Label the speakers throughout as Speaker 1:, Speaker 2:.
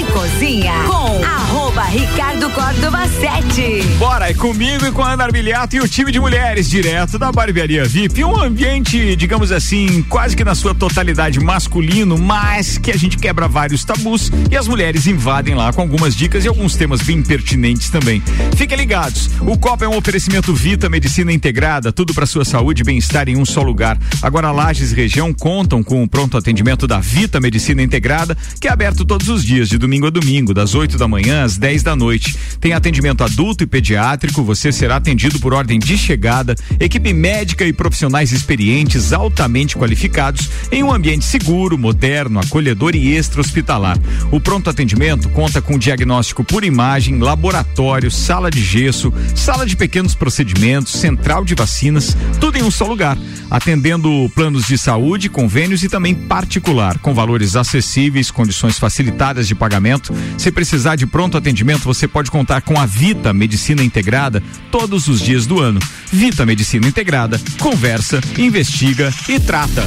Speaker 1: e Cozinha com arroba Ricardo Córdova 7.
Speaker 2: Bora, é comigo e com a Ana Armiliato e o time de mulheres direto da barbearia VIP. Um ambiente, digamos assim, quase que na sua totalidade masculino, mas que a gente quebra vários tabus e as mulheres invadem lá com algumas dicas e alguns temas bem pertinentes também. Fiquem ligados, o Copa é um oferecimento Vita Medicina Integrada, tudo para sua saúde e bem-estar em um só lugar. Agora Lages região contam com o pronto atendimento da Vita Medicina Integrada, que é aberto todos os dias, de domingo a domingo, das 8 da manhã às 10 da noite. Tem atendimento adulto e pediátrico, você será atendido por ordem de chegada, equipe médica e profissionais experientes, altamente qualificados, em um ambiente seguro, moderno, acolhedor e extra-hospitalar. O pronto atendimento conta com diagnóstico por imagem, laboratório, sala de gesso, sala de pequenos procedimentos, central de vacinas, tudo em um só lugar, atendendo planos de saúde, convênios e também particular, com valores acessíveis, condições facilitadas de pagamento. Se precisar de pronto atendimento, você pode contar com a Vita Medicina Integrada todos os dias do ano. Vita Medicina Integrada, conversa, investiga e trata.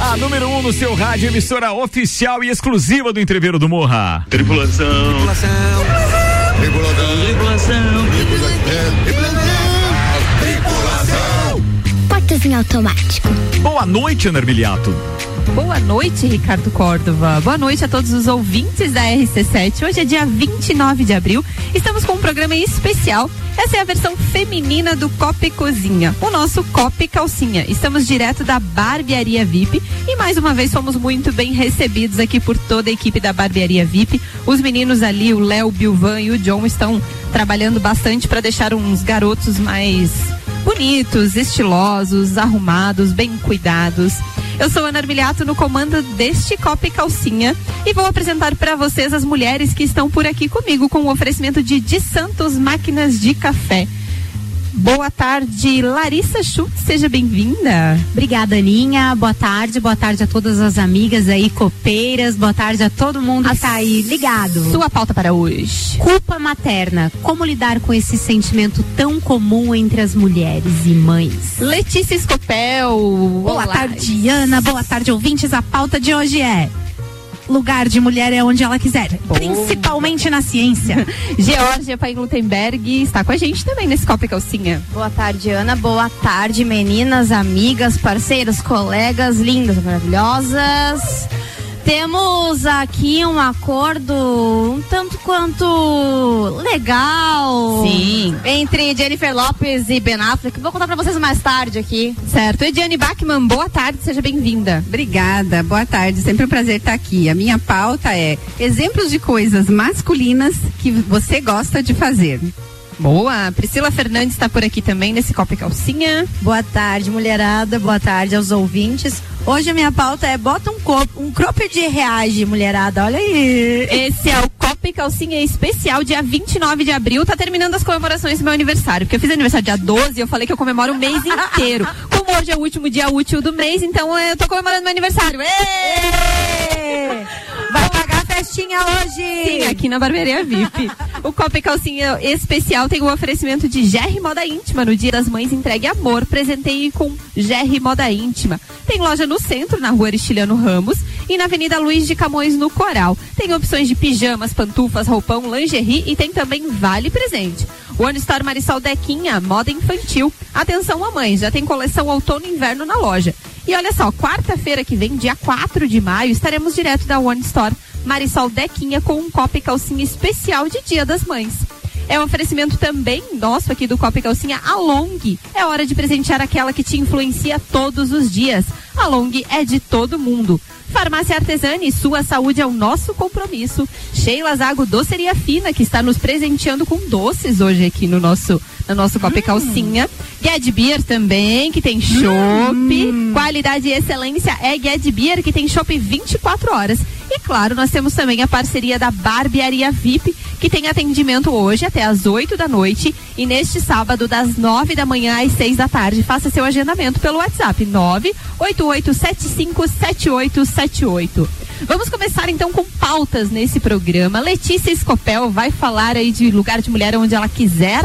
Speaker 2: A número 1 um no seu rádio, emissora oficial e exclusiva do Entreveiro do Morra.
Speaker 3: Tripulação.
Speaker 4: Tripulação.
Speaker 3: Tripulação.
Speaker 4: Tripulação.
Speaker 5: Em automático.
Speaker 2: Boa noite, Ana Armiliato.
Speaker 6: Boa noite, Ricardo Córdova. Boa noite a todos os ouvintes da RC7. Hoje é dia 29 de abril. Estamos com um programa especial. Essa é a versão feminina do Copa Cozinha, o nosso Copa Calcinha. Estamos direto da Barbearia VIP e mais uma vez fomos muito bem recebidos aqui por toda a equipe da Barbearia VIP. Os meninos ali, o Léo, o Bilvan e o John estão trabalhando bastante para deixar uns garotos mais bonitos, estilosos, arrumados, bem cuidados. Eu sou Ana Armiliato no comando deste Copa Calcinha e vou apresentar para vocês as mulheres que estão por aqui comigo com o oferecimento de De Santos Máquinas de Café. Boa tarde, Larissa Schultz, seja bem-vinda.
Speaker 7: Obrigada, Aninha. Boa tarde, boa tarde a todas as amigas aí, copeiras, boa tarde a todo mundo a que tá aí ligado.
Speaker 6: Sua pauta para hoje.
Speaker 7: Culpa materna. Como lidar com esse sentimento tão comum entre as mulheres e mães?
Speaker 6: Letícia Escopel.
Speaker 8: Boa Olá. tarde, Ana. Boa tarde, ouvintes. A pauta de hoje é lugar de mulher é onde ela quiser, principalmente na ciência.
Speaker 6: Georgia Pai Glutenberg está com a gente também nesse Copa e Calcinha.
Speaker 9: Boa tarde, Ana. Boa tarde, meninas, amigas, parceiros, colegas, lindas, maravilhosas. Temos aqui um acordo um tanto quanto legal.
Speaker 6: Sim.
Speaker 9: Entre Jennifer Lopes e Ben Affleck. Vou contar pra vocês mais tarde aqui.
Speaker 6: Certo. Ediane Bachmann, boa tarde, seja bem-vinda.
Speaker 10: Obrigada, boa tarde. Sempre um prazer estar aqui. A minha pauta é exemplos de coisas masculinas que você gosta de fazer.
Speaker 6: Boa. Priscila Fernandes está por aqui também nesse Copa e Calcinha.
Speaker 11: Boa tarde, mulherada. Boa tarde aos ouvintes. Hoje a minha pauta é bota um copo, um cropped reage, mulherada. Olha aí.
Speaker 6: Esse é o Copa e Calcinha especial, dia 29 de abril. Tá terminando as comemorações do meu aniversário. Porque eu fiz aniversário dia 12 e eu falei que eu comemoro o mês inteiro. Como hoje é o último dia útil do mês, então eu tô comemorando meu aniversário. Êêê!
Speaker 11: Vai pagar a festinha hoje!
Speaker 6: Sim, aqui na Barbearia VIP. O Copa e Calcinha especial tem o oferecimento de GR Moda Íntima. No Dia das Mães, entregue amor. Presenteie com GR Moda Íntima. Tem loja no centro, na rua Aristiliano Ramos, e na Avenida Luiz de Camões, no Coral. Tem opções de pijamas, pantufas, roupão, lingerie e tem também vale presente. One Store Marisol Dequinha, moda infantil. Atenção, mamãe, já tem coleção outono e inverno na loja. E olha só, quarta-feira que vem, dia 4 de maio, estaremos direto da One Store Marisol Dequinha com um copo e calcinha especial de Dia das Mães. É um oferecimento também nosso aqui do Copa e Calcinha, a Long. É hora de presentear aquela que te influencia todos os dias. A Long é de todo mundo. Farmácia Artesani, sua saúde é o nosso compromisso. Sheila Zago Doceria Fina, que está nos presenteando com doces hoje aqui no nosso, no nosso Copa e Calcinha. Ged Beer também, que tem chopp. Qualidade e excelência é Ged Beer, que tem chopp 24 horas. E claro, nós temos também a parceria da Barbearia VIP, que tem atendimento hoje até às 8 da noite e neste sábado das 9 da manhã às 6 da tarde. Faça seu agendamento pelo WhatsApp 988757878. Vamos começar então com pautas nesse programa. Letícia Escopel vai falar aí de lugar de mulher onde ela quiser.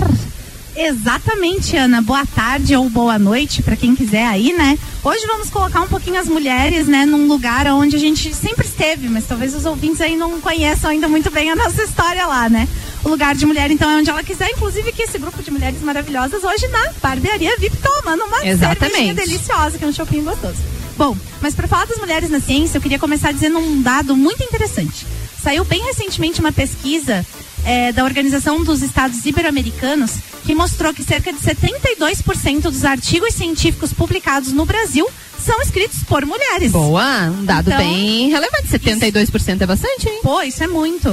Speaker 8: Exatamente, Ana. Boa tarde ou boa noite para quem quiser aí, né? Hoje vamos colocar um pouquinho as mulheres, né, num lugar onde a gente sempre esteve, mas talvez os ouvintes aí não conheçam ainda muito bem a nossa história lá, né? O lugar de mulher, então, é onde ela quiser, inclusive que esse grupo de mulheres maravilhosas hoje na barbearia VIP tomando uma
Speaker 6: Exatamente.
Speaker 8: cervejinha deliciosa, que é um shopping gostoso. Bom, mas para falar das mulheres na ciência, eu queria começar dizendo um dado muito interessante. Saiu bem recentemente uma pesquisa eh, da Organização dos Estados Ibero-Americanos que mostrou que cerca de 72% dos artigos científicos publicados no Brasil são escritos por mulheres.
Speaker 6: Boa, um dado
Speaker 8: Então,
Speaker 6: bem relevante. 72% é bastante, hein?
Speaker 8: Pô, isso é muito.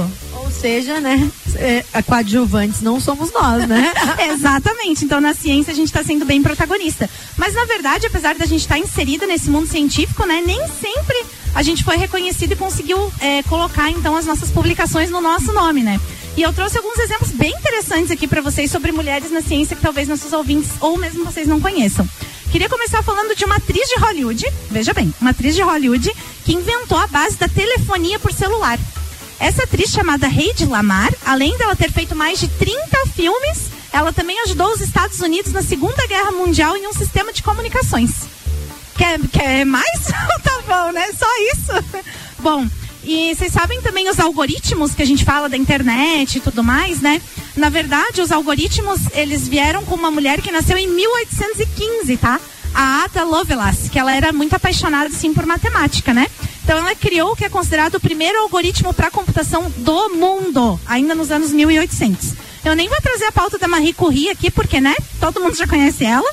Speaker 11: Seja, né? É, coadjuvantes não somos nós, né?
Speaker 8: Exatamente. Então, na ciência, a gente está sendo bem protagonista. Mas, na verdade, apesar da gente estar inserida nesse mundo científico, né? Nem sempre a gente foi reconhecido e conseguiu é, colocar, então, as nossas publicações no nosso nome, né? E eu trouxe alguns exemplos bem interessantes aqui para vocês sobre mulheres na ciência que talvez nossos ouvintes ou mesmo vocês não conheçam. Queria começar falando de uma atriz de Hollywood, veja bem, uma atriz de Hollywood que inventou a base da telefonia por celular. Essa atriz chamada Heidi Lamar, além dela ter feito mais de 30 filmes, ela também ajudou os Estados Unidos na Segunda Guerra Mundial em um sistema de comunicações. Quer, quer mais? tá bom, né? Só isso. Bom, e vocês sabem também os algoritmos que a gente fala da internet e tudo mais, né? Na verdade, os algoritmos, eles vieram com uma mulher que nasceu em 1815, tá? A Ada Lovelace, que ela era muito apaixonada, assim, por matemática, né? Então ela criou o que é considerado o primeiro algoritmo para computação do mundo, ainda nos anos 1800. Eu nem vou trazer a pauta da Marie Curie aqui, porque, né? Todo mundo já conhece ela.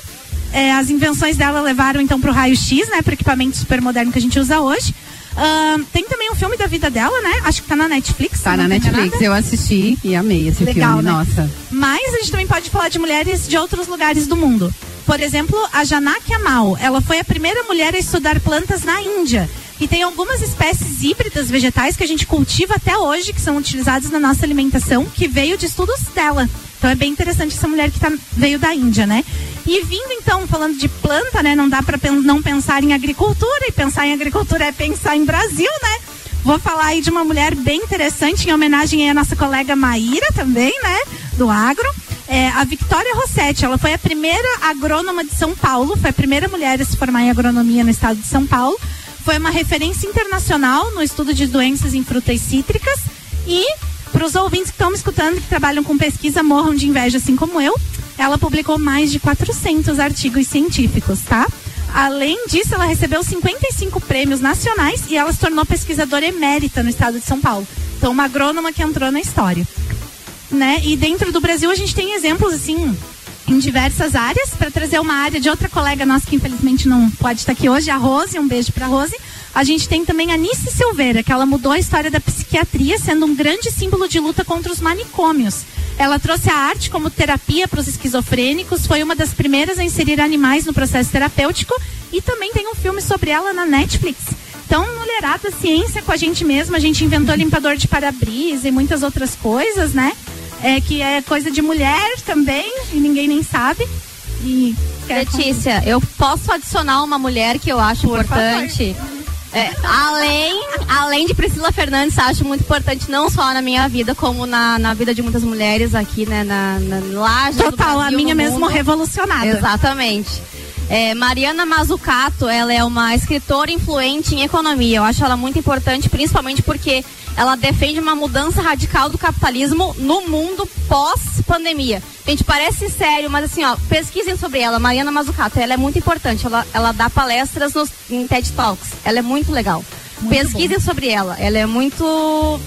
Speaker 8: É, as invenções dela levaram então para o raio-x, né? Para o equipamento super moderno que a gente usa hoje. Ahn, tem também um filme da vida dela, né? Acho que tá na Netflix.
Speaker 10: Tá na Netflix,
Speaker 8: enganada.
Speaker 10: eu assisti e amei esse
Speaker 8: Legal,
Speaker 10: filme,
Speaker 8: né?
Speaker 10: nossa.
Speaker 8: Mas a gente também pode falar de mulheres de outros lugares do mundo. Por exemplo, a Janaki Amal. Ela foi a primeira mulher a estudar plantas na Índia. E tem algumas espécies híbridas vegetais que a gente cultiva até hoje, que são utilizadas na nossa alimentação, que veio de estudos dela. Então é bem interessante essa mulher que tá, veio da Índia, né? E vindo então, falando de planta, né? Não dá para não pensar em agricultura, e pensar em agricultura é pensar em Brasil, né? Vou falar aí de uma mulher bem interessante, em homenagem à nossa colega Maíra também, né? Do agro. É, a Victoria Rossetti, ela foi a primeira agrônoma de São Paulo, foi a primeira mulher a se formar em agronomia no estado de São Paulo. Foi uma referência internacional no estudo de doenças em frutas cítricas. E, para os ouvintes que estão me escutando, que trabalham com pesquisa, morram de inveja, assim como eu, ela publicou mais de 400 artigos científicos, tá? Além disso, ela recebeu 55 prêmios nacionais e ela se tornou pesquisadora emérita no estado de São Paulo. Então, uma agrônoma que entrou na história. Né? E dentro do Brasil, a gente tem exemplos, assim, em diversas áreas. Para trazer uma área de outra colega nossa que infelizmente não pode estar aqui hoje, a Rose. Um beijo para Rose. A gente tem também a Nice Silveira, que ela mudou a história da psiquiatria, sendo um grande símbolo de luta contra os manicômios. Ela trouxe a arte como terapia para os esquizofrênicos, foi uma das primeiras a inserir animais no processo terapêutico e também tem um filme sobre ela na Netflix. Então, mulherada, ciência com a gente mesma, a gente inventou limpador de para-brisa e muitas outras coisas, né? É, que é coisa de mulher também, e ninguém nem sabe. E
Speaker 9: Letícia, eu posso adicionar uma mulher que eu acho importante. É, além, além de Priscila Fernandes, acho muito importante, não só na minha vida, como na, na vida de muitas mulheres aqui, né? Na, na Laje
Speaker 8: Total, a
Speaker 9: Brasil,
Speaker 8: minha
Speaker 9: no
Speaker 8: mesmo
Speaker 9: mundo.
Speaker 8: revolucionada.
Speaker 9: Exatamente. É, Mariana Mazzucato, ela é uma escritora influente em economia. Eu acho ela muito importante, principalmente porque ela defende uma mudança radical do capitalismo no mundo pós-pandemia. Gente, parece sério, mas assim, ó, pesquisem sobre ela. Mariana Mazzucato, ela é muito importante. Ela, ela dá palestras nos, em TED Talks. Ela é muito legal. pesquisem sobre ela. Ela é muito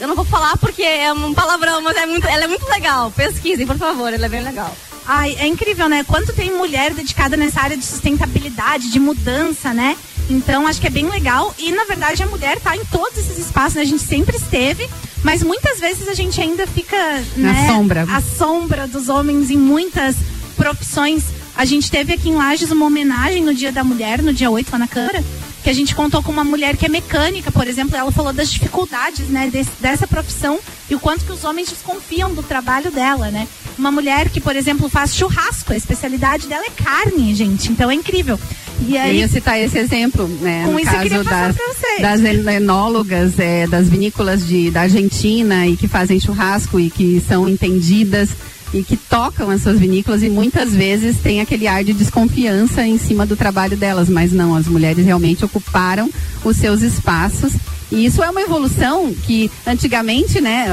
Speaker 9: eu não vou falar porque é um palavrão, mas é muito, ela é muito legal. Pesquisem, por favor, ela é bem legal.
Speaker 8: Ai, é incrível, né? Quanto tem mulher dedicada nessa área de sustentabilidade, de mudança, né? Então, acho que é bem legal. E, na verdade, a mulher tá em todos esses espaços, né? A gente sempre esteve, mas muitas vezes a gente ainda fica,
Speaker 10: Na
Speaker 8: né?
Speaker 10: sombra.
Speaker 8: A sombra dos homens em muitas profissões. A gente teve aqui em Lages uma homenagem no Dia da Mulher, no dia 8, lá na Câmara, que a gente contou com uma mulher que é mecânica, por exemplo. Ela falou das dificuldades, né, desse- dessa profissão e o quanto que os homens desconfiam do trabalho dela, né? Uma mulher que, por exemplo, faz churrasco, a especialidade dela é carne, gente. Então é incrível. E
Speaker 10: Eu
Speaker 8: aí,
Speaker 10: ia citar esse exemplo, né?
Speaker 8: Com
Speaker 10: no
Speaker 8: isso eu
Speaker 10: caso das, das enólogas, é, das vinícolas de, da Argentina e que fazem churrasco e que são entendidas e que tocam as suas vinícolas e muitas vezes tem aquele ar de desconfiança em cima do trabalho delas, mas não, as mulheres realmente ocuparam os seus espaços. E isso é uma evolução que antigamente, né,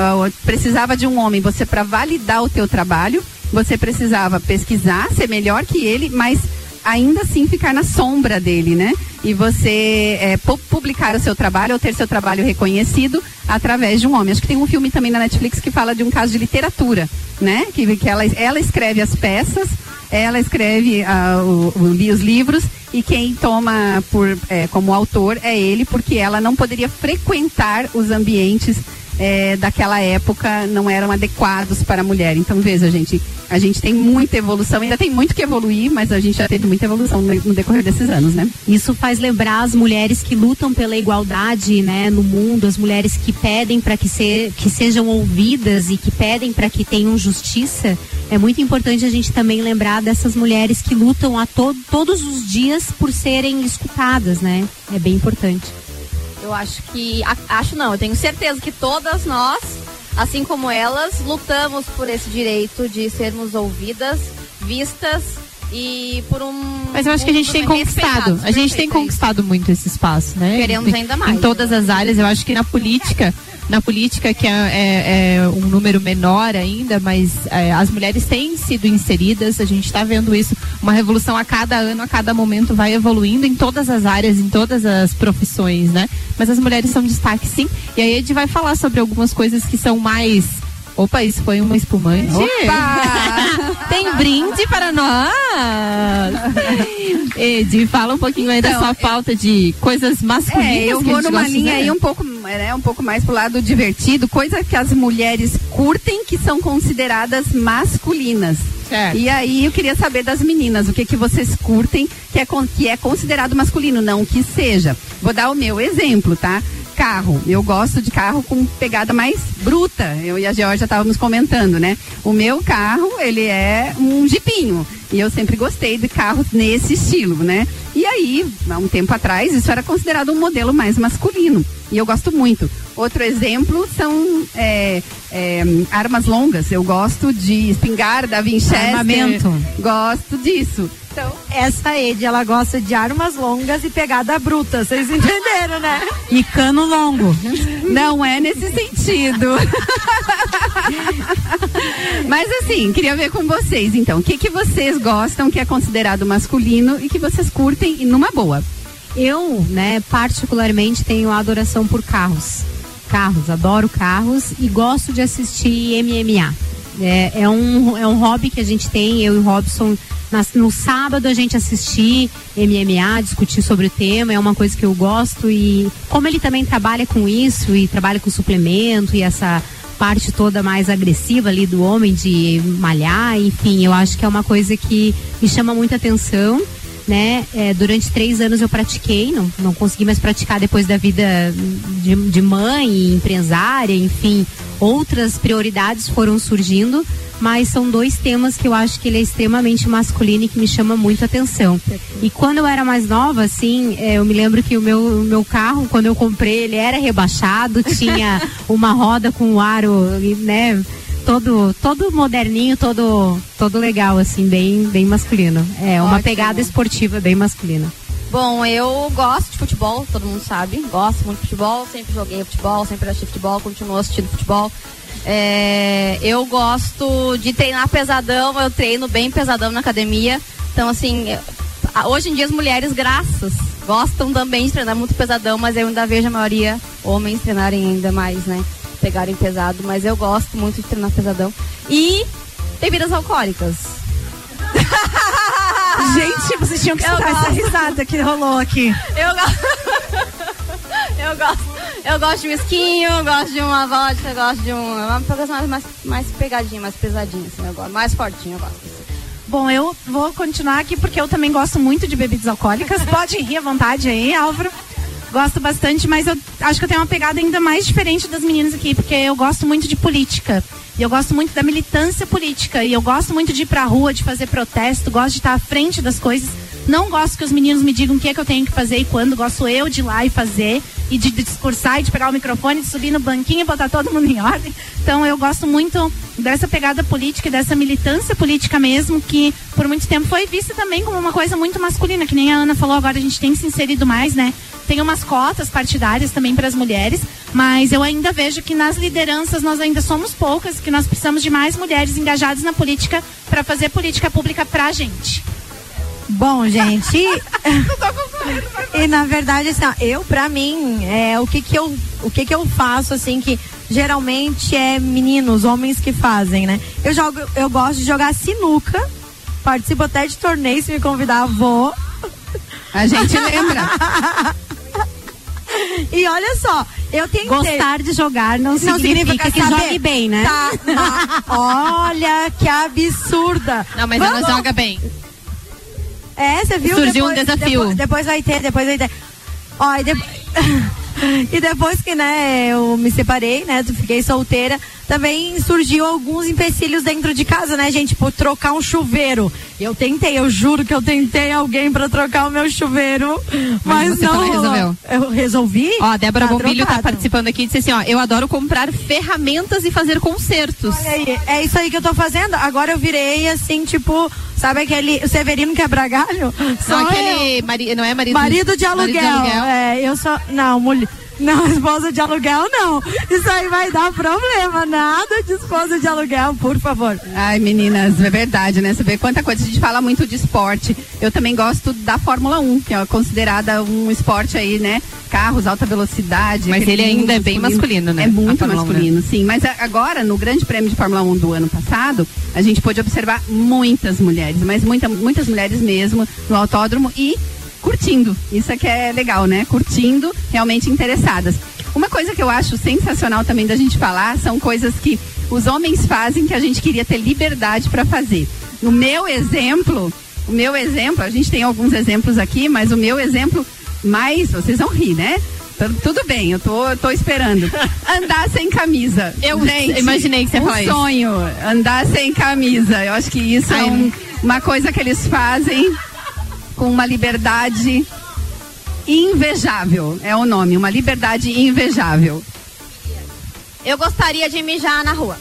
Speaker 10: precisava de um homem você para validar o teu trabalho, você precisava pesquisar, ser melhor que ele, mas ainda assim ficar na sombra dele, né? E você é, publicar o seu trabalho ou ter seu trabalho reconhecido através de um homem. Acho que tem um filme também na Netflix que fala de um caso de literatura, né? Que, que ela, ela escreve as peças, ela escreve uh, o, o, os livros e quem toma por, é, como autor é ele, porque ela não poderia frequentar os ambientes é, daquela época não eram adequados para a mulher. Então, veja, gente, a gente tem muita evolução, ainda tem muito que evoluir, mas a gente já teve muita evolução no, decorrer desses anos, né?
Speaker 7: Isso faz lembrar as mulheres que lutam pela igualdade, né, no mundo, as mulheres que pedem para que, se, que sejam ouvidas e que pedem para que tenham justiça. É muito importante a gente também lembrar dessas mulheres que lutam a to todos os dias por serem escutadas, né? É bem importante.
Speaker 9: Eu acho que. Acho não, eu tenho certeza que todas nós, assim como elas, lutamos por esse direito de sermos ouvidas, vistas e por um.
Speaker 6: Mas eu acho que a gente tem conquistado. A gente tem conquistado muito esse espaço, né?
Speaker 9: Queremos ainda mais.
Speaker 6: Em todas as áreas, eu acho que na política na política, que é, é, é, um número menor ainda, mas é, as mulheres têm sido inseridas, a gente está vendo isso, uma revolução a cada ano, a cada momento vai evoluindo em todas as áreas, em todas as profissões, né? Mas as mulheres são destaque sim, e aí a gente vai falar sobre algumas coisas que são mais Opa, isso foi uma espumante.
Speaker 10: Opa!
Speaker 6: Tem brinde para nós! Ed, fala um pouquinho aí então, da sua pauta de coisas masculinas. É,
Speaker 10: eu vou numa linha aí um pouco, né, um pouco mais pro lado divertido, coisa que as mulheres curtem que são consideradas masculinas. Certo. E aí eu queria saber das meninas, o que que vocês curtem que é, que é considerado masculino, não que seja. Vou dar o meu exemplo, tá? Carro. Eu gosto de carro com pegada mais bruta. Eu e a Georgia estávamos comentando, né? O meu carro, ele é um jipinho. E eu sempre gostei de carros nesse estilo, né? E aí, há um tempo atrás, isso era considerado um modelo mais masculino. E eu gosto muito. Outro exemplo são é, é, armas longas. Eu gosto de espingarda, Winchester.
Speaker 7: Armamento.
Speaker 10: Gosto disso.
Speaker 11: Então, essa Ed, ela gosta de armas longas e pegada bruta. Vocês entenderam, né?
Speaker 7: E cano longo.
Speaker 10: Não é nesse sentido. Mas assim, queria ver com vocês, então. O que, que vocês gostam que é considerado masculino e que vocês curtem numa boa?
Speaker 7: Eu, né, particularmente tenho adoração por carros. Carros, adoro carros e gosto de assistir MMA. É, é, um, é um hobby que a gente tem, eu e o Robson. Nas, no sábado a gente assistir MMA, discutir sobre o tema, é uma coisa que eu gosto e como ele também trabalha com isso e trabalha com suplemento e essa parte toda mais agressiva ali do homem de malhar, enfim, eu acho que é uma coisa que me chama muita atenção né? É, durante três anos eu pratiquei, não, não consegui mais praticar depois da vida de, de mãe, empresária, enfim, outras prioridades foram surgindo, mas são dois temas que eu acho que ele é extremamente masculino e que me chama muito atenção. E quando eu era mais nova, assim, é, eu me lembro que o meu, o meu carro, quando eu comprei, ele era rebaixado, tinha uma roda com o aro, né? Todo todo moderninho, todo todo legal assim, bem bem masculino. É uma Ótimo. pegada esportiva bem masculina.
Speaker 9: Bom, eu gosto de futebol, todo mundo sabe. Gosto muito de futebol, sempre joguei futebol, sempre assisti futebol, continuo assistindo futebol. É, eu gosto de treinar pesadão, eu treino bem pesadão na academia. Então, assim, hoje em dia as mulheres, graças, gostam também de treinar muito pesadão, mas eu ainda vejo a maioria homens treinarem ainda mais, né? Pegarem pesado, mas eu gosto muito de treinar pesadão. E bebidas alcoólicas.
Speaker 11: Gente, vocês tinham que escutar essa risada que rolou aqui.
Speaker 9: Eu gosto. eu gosto. Eu gosto de whisky, eu gosto de uma vodka, eu gosto de uma. Uma coisa mais, mais, mais pegadinha, mais pesadinha, assim, eu gosto. Mais fortinho, eu gosto.
Speaker 11: Bom, eu vou continuar aqui porque eu também gosto muito de bebidas alcoólicas. Pode rir à vontade aí, Álvaro. Gosto bastante, mas eu acho que eu tenho uma pegada ainda mais diferente das meninas aqui, porque eu gosto muito de política. E eu gosto muito da militância política. E eu gosto muito de ir pra rua, de fazer protesto, gosto de estar à frente das coisas.
Speaker 8: Não gosto que os meninos me digam o que é que eu tenho que fazer e quando. Gosto eu de ir lá e fazer e de, de discursar e de pegar o microfone, de subir no banquinho e botar todo mundo em ordem. Então eu gosto muito dessa pegada política dessa militância política mesmo, que por muito tempo foi vista também como uma coisa muito masculina, que nem a Ana falou, agora a gente tem se inserido mais, né? Tem umas cotas partidárias também para as mulheres, mas eu ainda vejo que nas lideranças nós ainda somos poucas, que nós precisamos de mais mulheres engajadas na política para fazer política pública pra gente.
Speaker 3: Bom, gente. e na verdade, assim, ó, eu, pra mim, é, o que que eu, o que que eu faço, assim, que geralmente é meninos, homens que fazem, né? Eu jogo, eu gosto de jogar sinuca, participo até de torneio, se me convidar, vou.
Speaker 10: A gente lembra.
Speaker 3: E olha só, eu tentei.
Speaker 7: Gostar de jogar não,
Speaker 3: Não
Speaker 7: significa,
Speaker 3: significa
Speaker 7: que
Speaker 3: saber.
Speaker 7: jogue bem, né?
Speaker 3: Tá, tá. Olha que absurda.
Speaker 6: Não, mas
Speaker 3: Vamos-
Speaker 6: ela joga bem.
Speaker 3: É, você viu?
Speaker 6: Surgiu um
Speaker 3: Depois-
Speaker 6: desafio.
Speaker 3: Depois, depois vai ter, depois vai ter. Ó, e, de- e depois que, né, eu me separei, né, fiquei solteira, também surgiu alguns empecilhos dentro de casa, né, gente? Por trocar um chuveiro. Eu tentei, eu juro que eu tentei alguém pra trocar o meu chuveiro, mas,
Speaker 6: você
Speaker 3: não. rolou.
Speaker 6: resolveu.
Speaker 3: Eu resolvi?
Speaker 6: Ó, a Débora
Speaker 3: Tá
Speaker 6: Bombilho tá
Speaker 3: trocado.
Speaker 6: participando aqui e disse assim, ó, eu adoro comprar ferramentas e fazer concertos.
Speaker 3: Olha aí, é isso aí que eu tô fazendo. Agora eu virei assim, tipo, sabe aquele o Severino Quebra-Galho? Sou
Speaker 6: Não,
Speaker 3: eu.
Speaker 6: aquele mari, não é marido,
Speaker 3: Marido de aluguel.
Speaker 6: Marido de aluguel.
Speaker 3: É, eu sou. Não, mulher. Não, esposa de aluguel não. Isso aí vai dar problema. Nada de esposa de aluguel, por favor.
Speaker 10: Ai, meninas, é verdade, né? Você vê quanta coisa. A gente fala muito de esporte. Eu também gosto da Fórmula 1, que é considerada um esporte aí, né? Carros, alta velocidade.
Speaker 6: Mas ele ainda é bem masculino, né?
Speaker 10: É muito
Speaker 6: A Fórmula 1,
Speaker 10: masculino, sim. Mas agora, no Grande Prêmio de Fórmula 1 do ano passado, a gente pôde observar muitas mulheres, mas muita, muitas mulheres mesmo no autódromo e curtindo. Isso é que é legal, né? Curtindo, realmente interessadas. Uma coisa que eu acho sensacional também da gente falar são coisas que os homens fazem que a gente queria ter liberdade para fazer. No meu exemplo, o meu exemplo, a gente tem alguns exemplos aqui, mas o meu exemplo mais, vocês vão rir, né? Tudo, bem, eu tô, tô esperando. Andar sem camisa.
Speaker 6: Eu
Speaker 10: Gente,
Speaker 6: imaginei que você
Speaker 10: um
Speaker 6: isso.
Speaker 10: sonho, andar sem camisa. Eu acho que isso é
Speaker 6: Ai,
Speaker 10: um- uma coisa que eles fazem com uma liberdade invejável. É o nome, uma liberdade invejável.
Speaker 9: Eu gostaria de mijar na rua.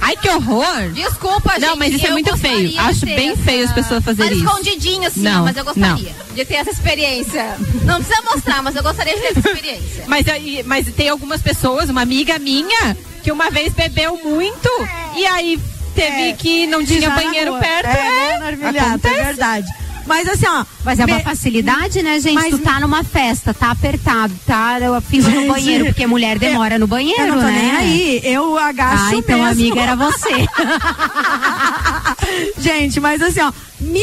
Speaker 6: Ai, que horror!
Speaker 9: Desculpa, gente.
Speaker 6: Não, mas isso é muito feio. Acho bem
Speaker 9: essa-
Speaker 6: feio as pessoas fazerem
Speaker 9: mas
Speaker 6: isso.
Speaker 9: escondidinho assim,
Speaker 6: Não,
Speaker 9: mas eu gostaria de ter essa experiência. Não precisa mostrar, mas eu gostaria de ter essa experiência.
Speaker 6: Mas, mas tem algumas pessoas, uma amiga minha, que uma vez bebeu muito e aí teve
Speaker 3: É,
Speaker 6: que não tinha banheiro perto.
Speaker 3: É, né, Narvilhato, é
Speaker 6: acontece.
Speaker 3: verdade. Mas assim, ó.
Speaker 7: Mas é uma
Speaker 3: me-
Speaker 7: facilidade, né, gente?
Speaker 3: Mas-
Speaker 7: tu tá numa festa, tá apertado, tá eu fila no banheiro, porque mulher demora no banheiro,
Speaker 3: Eu não tô
Speaker 7: né?
Speaker 3: nem aí. Eu agacho
Speaker 7: Ah, então
Speaker 3: mesmo.
Speaker 7: amiga era você.
Speaker 3: gente, mas assim, ó, mi,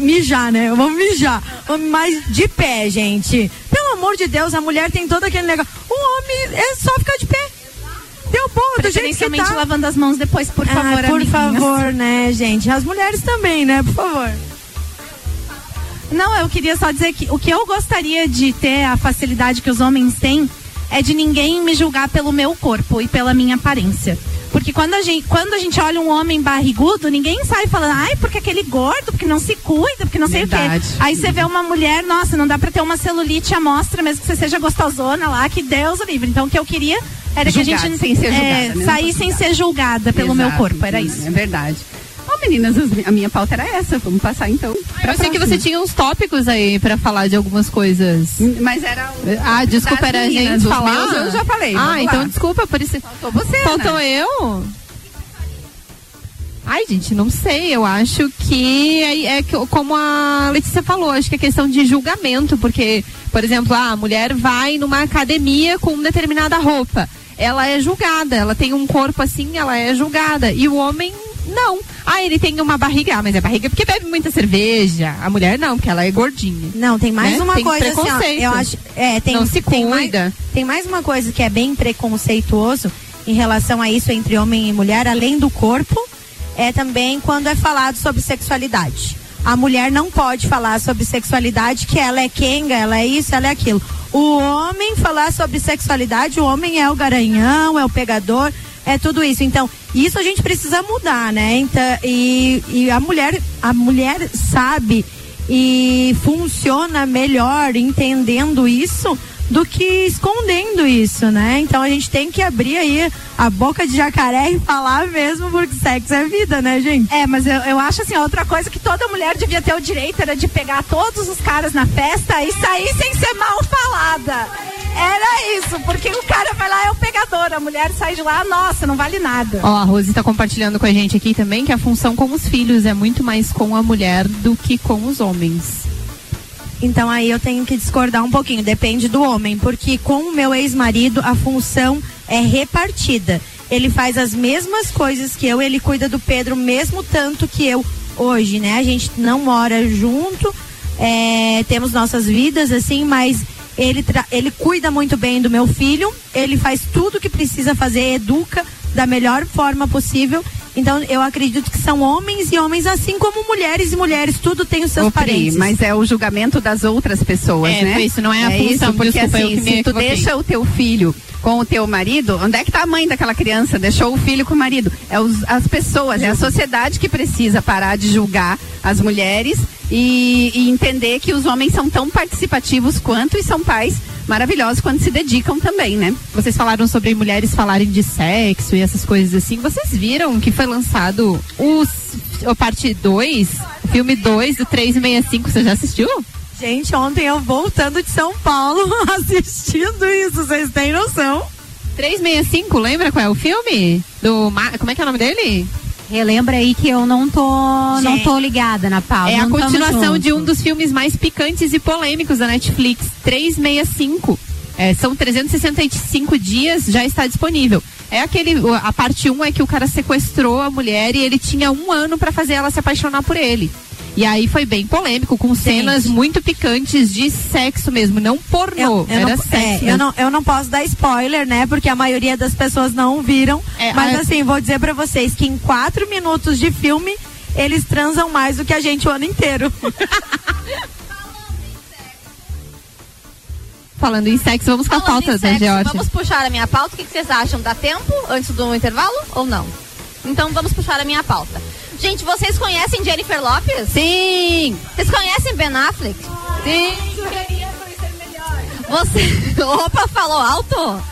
Speaker 3: mijar, né? Vamos mijar. Mas de pé, gente. Pelo amor de Deus, a mulher tem todo aquele negócio. O homem é só ficar de pé. Deu bom, do jeito que tá.
Speaker 8: lavando as mãos depois, por
Speaker 3: Ah,
Speaker 8: favor,
Speaker 3: por
Speaker 8: amiguinhas.
Speaker 3: favor, né, gente? As mulheres também, né? Por favor.
Speaker 8: Não, eu queria só dizer que o que eu gostaria de ter a facilidade que os homens têm é de ninguém me julgar pelo meu corpo e pela minha aparência. Porque quando a gente, quando a gente olha um homem barrigudo, ninguém sai falando, ai, porque aquele gordo, porque não se cuida, porque não sei o
Speaker 10: Verdade.
Speaker 8: quê. Aí você vê uma mulher, nossa, não dá pra ter uma celulite à mostra, mesmo que você seja gostosona lá, que Deus o livre. Então o que eu queria era que a
Speaker 10: Julgada,
Speaker 8: gente
Speaker 10: sem
Speaker 8: é,
Speaker 10: julgada, né?
Speaker 8: sair sem ser julgada pelo meu
Speaker 10: Exato,
Speaker 8: corpo, era isso.
Speaker 10: É verdade. Ó, meninas, as- a minha pauta era essa. Vamos passar então. pra
Speaker 6: Eu sei que você tinha uns tópicos aí pra falar de algumas coisas.
Speaker 10: Mas era. o-
Speaker 6: Ah, desculpa, era a gente falar.
Speaker 10: meus eu já falei.
Speaker 6: Ah, então
Speaker 10: lá.
Speaker 6: desculpa por isso.
Speaker 10: Faltou você.
Speaker 6: Faltou
Speaker 10: Ana.
Speaker 6: eu? Ai, gente, não sei. Eu acho que é, é como a Letícia falou, acho que é questão de julgamento, porque, por exemplo, ah, a mulher vai numa academia com determinada roupa. Ela é julgada, ela tem um corpo assim, ela é julgada. E o homem, não. Ah, ele tem uma barriga, ah, mas é barriga porque bebe muita cerveja. A mulher não, porque ela é gordinha.
Speaker 3: Não, tem mais
Speaker 6: Né?
Speaker 3: uma
Speaker 6: Tem
Speaker 3: coisa assim, ó, eu acho, é, tem,
Speaker 6: Não se
Speaker 3: tem mais,
Speaker 6: cuida.
Speaker 3: tem mais uma coisa que é bem preconceituoso em relação a isso entre homem e mulher, além do corpo, é também quando é falado sobre sexualidade. A mulher não pode falar sobre sexualidade, que ela é quenga, ela é isso, ela é aquilo. O homem falar sobre sexualidade, o homem é o garanhão, é o pegador, é tudo isso. Então, isso a gente precisa mudar, né? Então, e, e a mulher, a mulher sabe e funciona melhor entendendo isso do que escondendo isso, né? Então a gente tem que abrir aí a boca de jacaré e falar mesmo, porque sexo é vida, né, gente?
Speaker 11: É, mas eu, eu acho assim, outra coisa que toda mulher devia ter o direito era de pegar todos os caras na festa e sair sem ser mal falada. Era isso, porque o cara a mulher sai de lá, nossa, não vale nada.
Speaker 6: Ó, a Rose tá compartilhando com a gente aqui também que a função com os filhos é muito mais com a mulher do que com os homens.
Speaker 3: Então aí eu tenho que discordar um pouquinho, depende do homem, porque com o meu ex-marido a função é repartida. Ele faz as mesmas coisas que eu, ele cuida do Pedro mesmo tanto que eu hoje, né? A gente não mora junto, é, temos nossas vidas assim, mas ele, ele cuida muito bem do meu filho, ele faz tudo que precisa fazer, educa da melhor forma possível. Então, eu acredito que são homens e homens, assim como mulheres e mulheres, tudo tem os seus Ô, parentes.
Speaker 10: mas é o julgamento das outras pessoas,
Speaker 6: é,
Speaker 10: né?
Speaker 6: Isso não é a
Speaker 10: é
Speaker 6: função,
Speaker 10: isso, porque desculpa, assim, se tu deixa o teu filho com o teu marido, onde é que tá a mãe daquela criança? Deixou o filho com o marido. É os, as pessoas, é a sociedade que precisa parar de julgar as mulheres e, e entender que os homens são tão participativos quanto e são pais maravilhosos quando se dedicam também, né?
Speaker 6: Vocês falaram sobre mulheres falarem de sexo e essas coisas assim. Vocês viram que foi lançado os, a parte 2, filme 2 do 365, você já assistiu?
Speaker 3: Gente, ontem eu voltando de São Paulo assistindo isso, vocês têm noção?
Speaker 6: 365, lembra qual é o filme? Do como é que é o nome dele?
Speaker 7: Relembra aí que eu não tô, não tô ligada na pauta.
Speaker 6: É a continuação de um dos filmes mais picantes e polêmicos da Netflix, 365. É, são 365 dias, já está disponível. É aquele. A parte 1 um é que o cara sequestrou a mulher e ele tinha um ano para fazer ela se apaixonar por ele. E aí foi bem polêmico, com cenas Gente. muito picantes de sexo mesmo, não pornô, eu, eu era não, sexo.
Speaker 3: É, eu, não, eu não posso dar spoiler, né? Porque a maioria das pessoas não viram. É, mas a... assim, vou dizer para vocês que em quatro minutos de filme, eles transam mais do que a gente o ano inteiro.
Speaker 6: Falando em sexo, vamos com a pauta da Georgia.
Speaker 9: Vamos puxar a minha pauta. O que, que vocês acham? Dá tempo antes do intervalo ou não? Então vamos puxar a minha pauta. Gente, vocês conhecem Jennifer Lopes?
Speaker 6: Sim!
Speaker 9: Vocês conhecem Ben Affleck?
Speaker 6: Sim!
Speaker 9: Você... Opa, falou alto?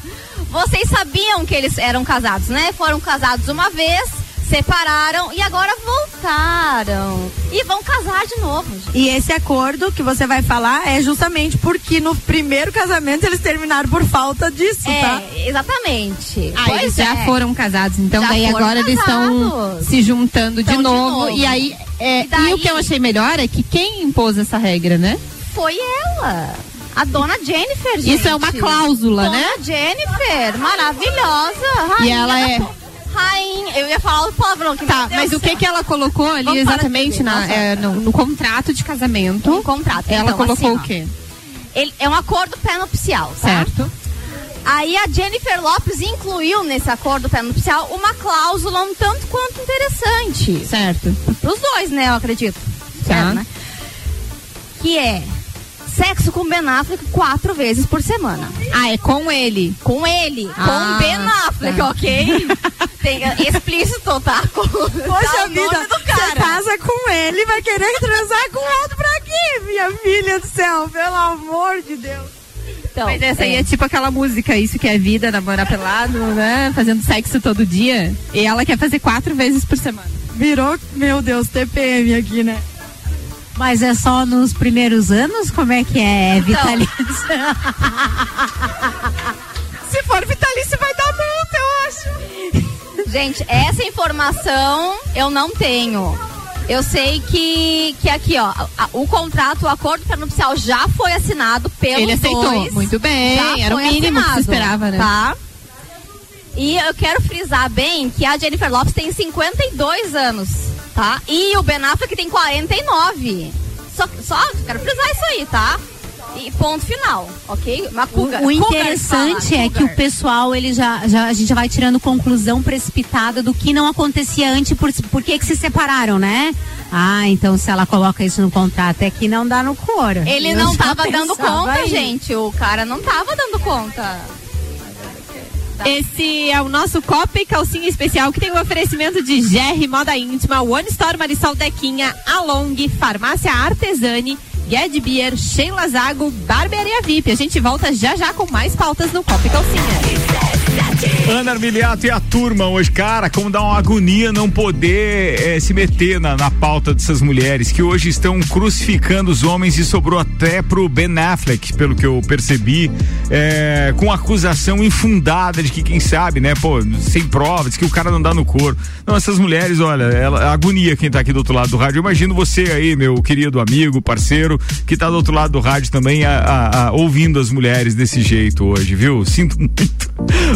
Speaker 9: Vocês sabiam que eles eram casados, né? Foram casados uma vez, separaram e agora voltaram. E vão casar de novo. Gente.
Speaker 3: E esse acordo que você vai falar é justamente porque no primeiro casamento eles terminaram por falta disso,
Speaker 9: é,
Speaker 3: tá?
Speaker 9: Exatamente.
Speaker 6: Ah, pois eles é. já foram casados, então já daí agora casados. eles estão se juntando de novo, de novo, E aí, é, e, daí... e o que eu achei melhor é que quem impôs essa regra, né?
Speaker 9: Foi ela. A dona Jennifer, gente.
Speaker 6: Isso é uma cláusula,
Speaker 9: dona
Speaker 6: né?
Speaker 9: Dona Jennifer, maravilhosa.
Speaker 6: E ela é
Speaker 9: rainha. Eu ia falar o palavrão
Speaker 6: que Tá, mas o que que ela colocou ali Vamos exatamente na, é, no, no, contrato de casamento?
Speaker 9: No contrato.
Speaker 6: Ela
Speaker 9: então,
Speaker 6: colocou
Speaker 9: assim,
Speaker 6: o quê?
Speaker 9: Ele, é um acordo pré-nupcial, tá?
Speaker 6: Certo.
Speaker 9: Aí a Jennifer Lopes incluiu nesse acordo pré-nupcial uma cláusula um tanto quanto interessante.
Speaker 6: Certo.
Speaker 9: Para os dois, né, eu acredito.
Speaker 6: Tá. Certo, né?
Speaker 9: Que é sexo com Ben Affleck quatro vezes por semana.
Speaker 6: Ah, é com ele?
Speaker 9: Com ele. Ah, com Ben Affleck, tá. ok? Tem, explícito, tá? Com,
Speaker 3: Poxa tá vida, você casa com ele vai querer transar com outro pra quê, minha filha do céu? Pelo amor de Deus.
Speaker 6: Então, Mas essa é. aí é tipo aquela música, isso que é vida, namorar pelado, né? Fazendo sexo todo dia. E ela quer fazer quatro vezes por semana.
Speaker 3: Virou, meu Deus, TPM aqui, né?
Speaker 7: Mas é só nos primeiros anos? Como é que é então. vitalício?
Speaker 3: Se for vitalício, vai dar multa, eu acho.
Speaker 9: Gente, essa informação eu não tenho. Eu sei que, que aqui, ó, a, o contrato, o acordo prenupcial já foi assinado pelo
Speaker 6: Ele aceitou.
Speaker 9: Dois,
Speaker 6: Muito bem, era o mínimo assinado, que se esperava, né?
Speaker 9: Tá? E eu quero frisar bem que a Jennifer Lopes tem 52 anos tá? E o Ben Affleck tem 49. Só, só quero frisar isso aí, tá? E ponto final, ok?
Speaker 7: Macuga. O, o interessante fala, é que o pessoal, ele já, já, a gente já vai tirando conclusão precipitada do que não acontecia antes, por, por que que se separaram, né? Ah, então se ela coloca isso no contrato é que não dá no coro.
Speaker 9: Ele não tava dando conta, aí. gente. O cara não tava dando conta.
Speaker 6: Esse é o nosso Copa e Calcinha Especial que tem o um oferecimento de GR Moda Íntima, One Store Marisol Dequinha, Along, Farmácia Artesani, Ged Beer, Sheila Zago, Barbearia VIP. A gente volta já já com mais pautas no Copa e Calcinha.
Speaker 2: Ana Armiliato e a turma hoje, cara, como dá uma agonia não poder é, se meter na, na pauta dessas mulheres que hoje estão crucificando os homens e sobrou até pro Ben Affleck, pelo que eu percebi, é, com acusação infundada de que quem sabe, né, pô, sem provas, que o cara não dá no couro. Não, essas mulheres, olha, ela, agonia quem tá aqui do outro lado do rádio. Eu imagino você aí, meu querido amigo, parceiro, que tá do outro lado do rádio também, a, a, a, ouvindo as mulheres desse jeito hoje, viu? Sinto muito.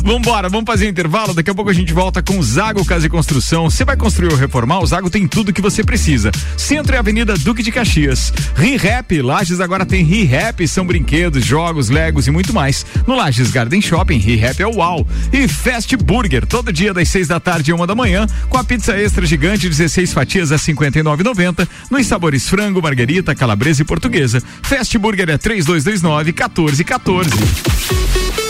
Speaker 2: Vambora, vamos fazer intervalo. Daqui a pouco a gente volta com Zago Casa e Construção. Você vai construir ou reformar? O Zago tem tudo que você precisa. Centro e Avenida Duque de Caxias. ReHap, Lages agora tem ReHap, são brinquedos, jogos, legos e muito mais. No Lages Garden Shopping, ReHap é o UAU. E Fast Burger, todo dia das seis da tarde e uma da manhã, com a pizza extra gigante, 16 fatias a 59,90. Nos sabores frango, margarita, calabresa e portuguesa. Fast Burger é 3229 1414.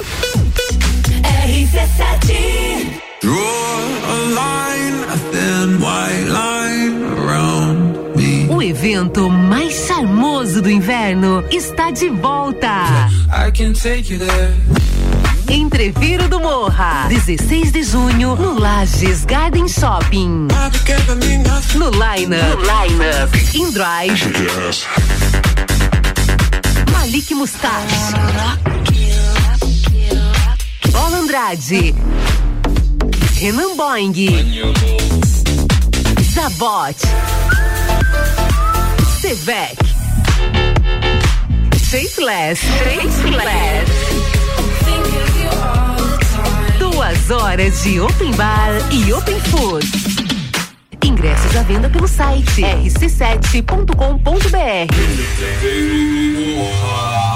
Speaker 1: O evento mais charmoso do inverno está de volta. Entreviro do Morra, 16 de junho, no Lages Garden Shopping. No Line Up, no line -up. In Drive, Malik Mustache, Andrade, Renan Boing, Zabot, Sevec, Shapeless, Shapeless. Duas horas de open bar e open food. Ingressos à venda pelo site rc7.com.br.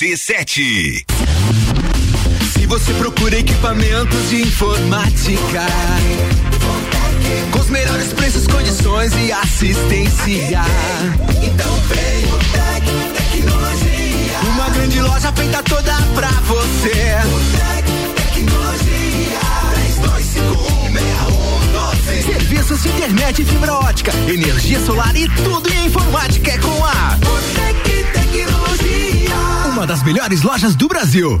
Speaker 12: RC7.
Speaker 4: Se você procura equipamentos de informática, com os melhores preços, condições e assistência, então vem o Tec Tecnologia. Uma grande loja feita toda pra você. Tec Tecnologia. 32516112.
Speaker 13: Serviços de internet fibra ótica, energia solar e tudo em informática é com a
Speaker 4: Botec.
Speaker 13: Uma das melhores lojas do Brasil.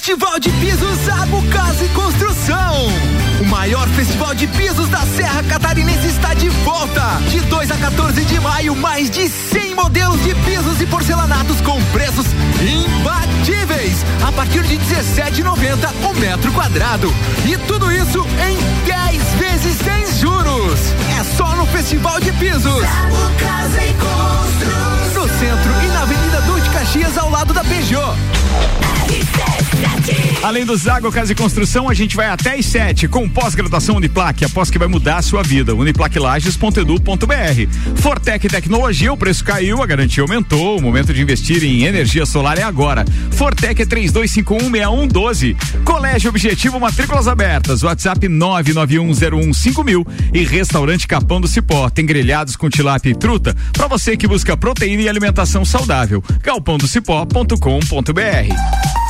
Speaker 13: de Pisos Zago Casa e Construção.
Speaker 14: maior festival de pisos da Serra Catarinense está de volta. De 2 a 14 de maio, mais de 100 modelos de pisos e porcelanatos com preços imbatíveis. A partir de 17,90 o metro quadrado. E tudo isso em 10 vezes sem juros. É só no Festival de Pisos.
Speaker 4: Casa e
Speaker 14: No centro e na Avenida Duque Caxias, ao lado da Peugeot.
Speaker 2: Além do Zago Casa e Construção, a gente vai até às 7 com pós-graduação Uniplaque, após que vai mudar a sua vida. Uniplaquilages.edu.br. Fortec Tecnologia, o preço caiu, a garantia aumentou. O momento de investir em energia solar é agora. Fortec é 32516112. Colégio Objetivo Matrículas Abertas. WhatsApp 991015000 e Restaurante Capão do Cipó. Tem grelhados com tilápia e truta para você que busca proteína e alimentação saudável. galpãodocipó.com.br.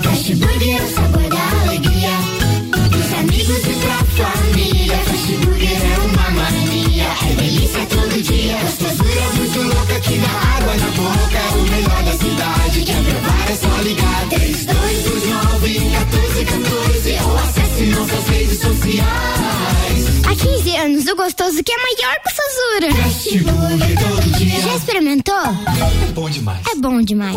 Speaker 4: Fast Burger é o sabor da alegria. Dos amigos e pra família. Fast Burger é uma mania. É delícia todo dia. Gostosura muito louca que dá água na boca. É o melhor da cidade. Quer provar é só ligar. 3229 1414 ou acesse nossas redes sociais.
Speaker 5: Há 15 anos, o gostoso que é maior que Sazura.
Speaker 4: Fast Burger todo dia.
Speaker 5: Já experimentou?
Speaker 4: É bom demais.
Speaker 5: É bom demais.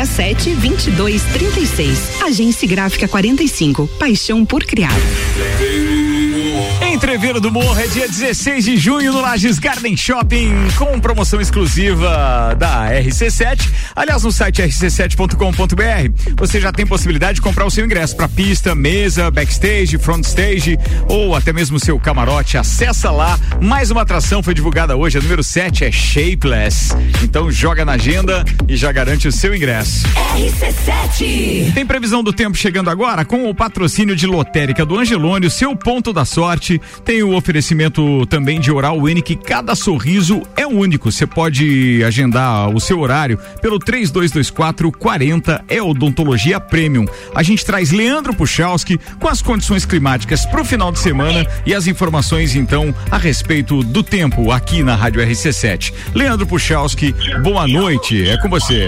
Speaker 15: 99167 2236. Agência Gráfica 45. Paixão por criar.
Speaker 2: Entreveiro do Morro é dia 16 de junho no Lages Garden Shopping com promoção exclusiva da RC7. Aliás, no site rc7.com.br você já tem possibilidade de comprar o seu ingresso para pista, mesa, backstage, front stage ou até mesmo seu camarote. Acessa lá. Mais uma atração foi divulgada hoje, a número 7 é Shapeless. Então joga na agenda e já garante o seu ingresso.
Speaker 1: RC7.
Speaker 2: Tem previsão do tempo chegando agora com o patrocínio de lotérica do Angelônio, seu ponto da sorte. Tem o oferecimento também de Oral Unique. Cada sorriso é único. Você pode agendar o seu horário pelo 3224 40 é odontologia premium. A gente traz Leandro Puchalski com as condições climáticas para o final de semana e as informações então a respeito do tempo aqui na Rádio RC7. Leandro Puchalski, boa noite. É com você.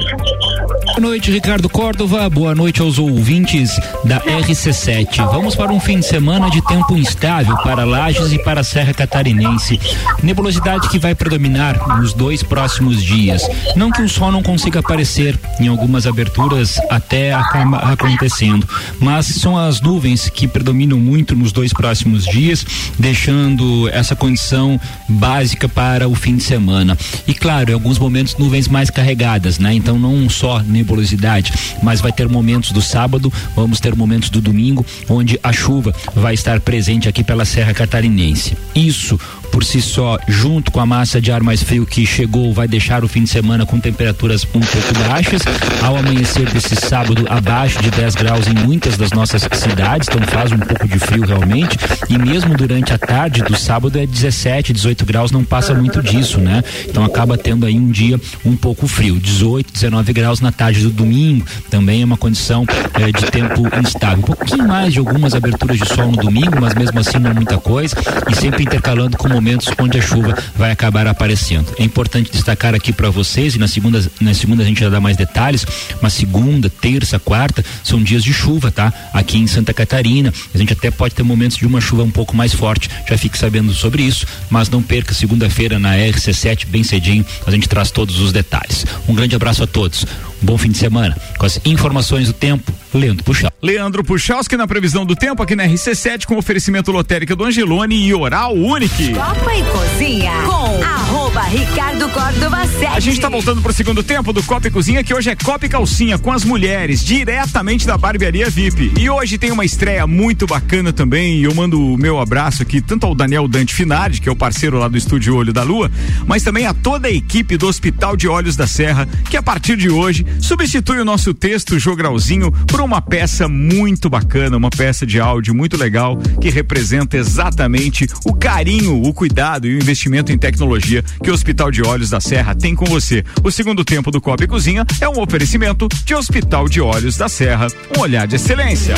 Speaker 16: Boa noite, Ricardo Córdova. Boa noite aos ouvintes da RC7. Vamos para um fim de semana de tempo instável para Lages e para a Serra Catarinense. Nebulosidade que vai predominar nos dois próximos dias. Não que o sol não consiga aparecer em algumas aberturas até acaba acontecendo, mas são as nuvens que predominam muito nos dois próximos dias, deixando essa condição básica para o fim de semana. E claro, em alguns momentos nuvens mais carregadas, né? Então não só nebulosidade, mas vai ter momentos do sábado, vamos ter momentos do domingo, onde a chuva vai estar presente aqui pela Serra Catarinense. Isso por si só, junto com a massa de ar mais frio que chegou, vai deixar o fim de semana com temperaturas um pouco baixas. Ao amanhecer desse sábado, abaixo de 10 graus em muitas das nossas cidades, então faz um pouco de frio realmente. E mesmo durante a tarde do sábado é 17, 18 graus, não passa muito disso, né? Então acaba tendo aí um dia um pouco frio. 18, 19 graus na tarde do domingo, também é uma condição eh, de tempo instável. Um pouquinho mais de algumas aberturas de sol no domingo, mas mesmo assim não muita coisa. E sempre intercalando com onde a chuva vai acabar aparecendo. É importante destacar aqui para vocês, e na segunda, na segunda a gente já dá mais detalhes, mas segunda, terça, quarta são dias de chuva, tá? Aqui em Santa Catarina. A gente até pode ter momentos de uma chuva um pouco mais forte, já fique sabendo sobre isso, mas não perca segunda-feira na RC7, bem cedinho, a gente traz todos os detalhes. Um grande abraço a todos. Bom fim de semana. Com as informações do tempo, Leandro Puxal.
Speaker 2: Leandro Puchalski na previsão do tempo aqui na RC7 com oferecimento lotérica do Angelone e Oral Unique.
Speaker 1: Copa e Cozinha com arroba Ricardo Córdova 7.
Speaker 2: A gente tá voltando pro segundo tempo do Copa e Cozinha, que hoje é Copa e Calcinha com as mulheres, diretamente da barbearia VIP. E hoje tem uma estreia muito bacana também, e eu mando o meu abraço aqui, tanto ao Daniel Dante Finardi, que é o parceiro lá do Estúdio Olho da Lua, mas também a toda a equipe do Hospital de Olhos da Serra, que a partir de hoje substitui o nosso texto Jogralzinho por uma peça muito bacana, uma peça de áudio muito legal, que representa exatamente o carinho, o cuidado e o investimento em tecnologia que o Hospital de Olhos da Serra tem com você. O segundo tempo do Copa e Cozinha é um oferecimento de Hospital de Olhos da Serra, um olhar de excelência.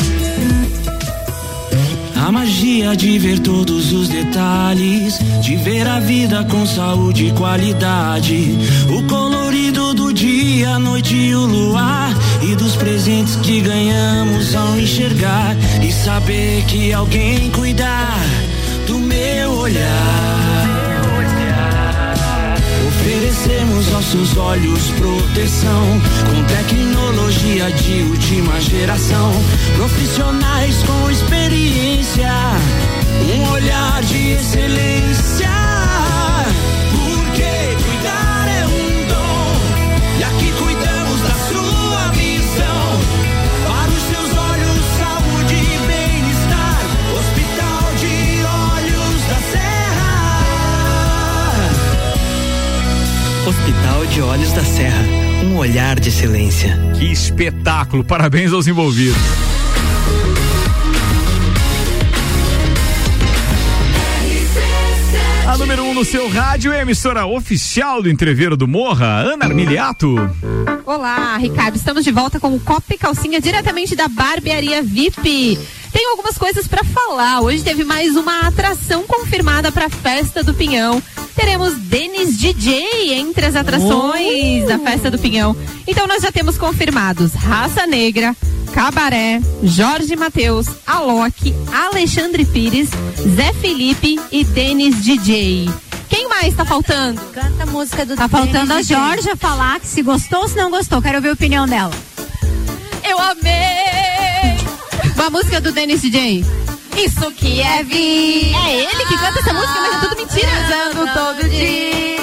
Speaker 17: A magia de ver todos os detalhes, de ver a vida com saúde e qualidade. O colorido do dia, a noite e o luar. E dos presentes que ganhamos ao enxergar. E saber que alguém cuidar do meu olhar. Oferecemos aos seus olhos proteção com tecnologia de última geração. Profissionais com experiência, um olhar de excelência. Hospital de Olhos da Serra,
Speaker 18: um olhar de excelência.
Speaker 2: Que espetáculo! Parabéns aos envolvidos. A número 1 um no seu rádio é emissora oficial do Entreveiro do Morra, Ana Armiliato.
Speaker 6: Olá, Ricardo. Estamos de volta com o Copa e Calcinha diretamente da Barbearia VIP. Tenho algumas coisas para falar. Hoje teve mais uma atração confirmada para a Festa do Pinhão. Teremos Denis DJ entre as atrações
Speaker 1: Oh.
Speaker 6: da Festa do Pinhão. Então nós já temos confirmados Raça Negra, Cabaré, Jorge Matheus, Alok, Alexandre Pires, Zé Felipe e Denis DJ. Quem mais tá faltando?
Speaker 3: Canta a música do
Speaker 7: Tá faltando a
Speaker 3: Denis.
Speaker 7: Georgia falar que se gostou ou se não gostou. Quero ouvir a opinião dela.
Speaker 6: Eu amei! Uma música do Dennis DJ. Isso que é vida. É ele que canta essa música, mas é tudo mentira. Rezando todo dia.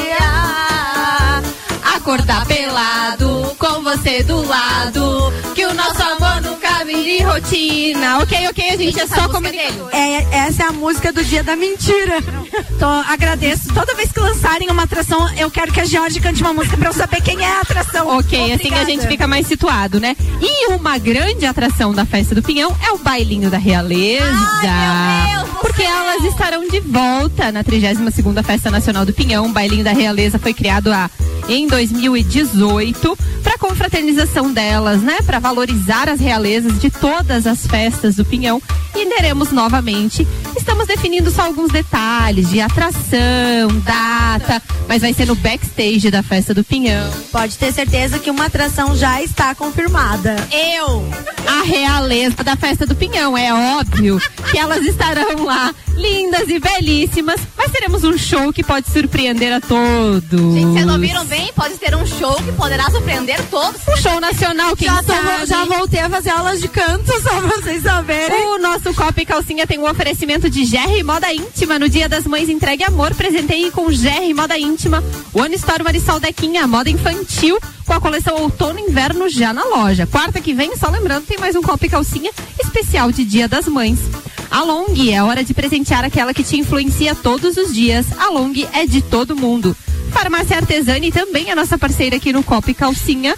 Speaker 6: Acordar pelado, com você do lado. Que o nosso amor nunca vire rotina. Ok, ok, a gente é só comunicador.
Speaker 11: É, essa é a música do dia da mentira. Tô, agradeço. Toda vez que lançarem uma atração, eu quero que a George cante uma música pra eu saber quem é a atração.
Speaker 6: Ok, assim a
Speaker 11: Obrigada.
Speaker 6: gente fica mais situado, né? E uma grande atração da festa do Pinhão é o bailinho da realeza. porque elas estarão de volta na 32 segunda Festa Nacional do Pinhão. O bailinho da realeza foi criado a, em 2018 para confraternização delas, né? Para valorizar as realezas de todas as festas do Pinhão. E teremos novamente. Estamos definindo só alguns detalhes de atração, data, mas vai ser no backstage da festa do Pinhão.
Speaker 3: Pode ter certeza que uma atração já está confirmada.
Speaker 6: Eu, a realeza da festa do Pinhão, é óbvio que elas estarão lá, lindas e belíssimas, mas teremos um show que pode surpreender a todos.
Speaker 9: Gente, vocês ouviram bem? Pode ter um show que poderá surpreender todos.
Speaker 6: Um show nacional, quem
Speaker 11: Já, tô-
Speaker 6: sabe?
Speaker 11: já voltei a fazer aulas de canto, só pra vocês saberem.
Speaker 6: O nosso Copa e Calcinha tem um oferecimento de GR Moda Íntima. No Dia das Mães, entregue amor. Presenteie com GR Moda Íntima. One Store Marisol Dequinha, moda infantil, com a coleção Outono e Inverno já na loja. Quarta que vem, só lembrando, tem mais um Copa e Calcinha especial de Dia das Mães. A Long é hora de presentear aquela que te influencia todos os dias. A Long é de todo mundo. Farmácia Artesani também é nossa parceira aqui no Copa e Calcinha.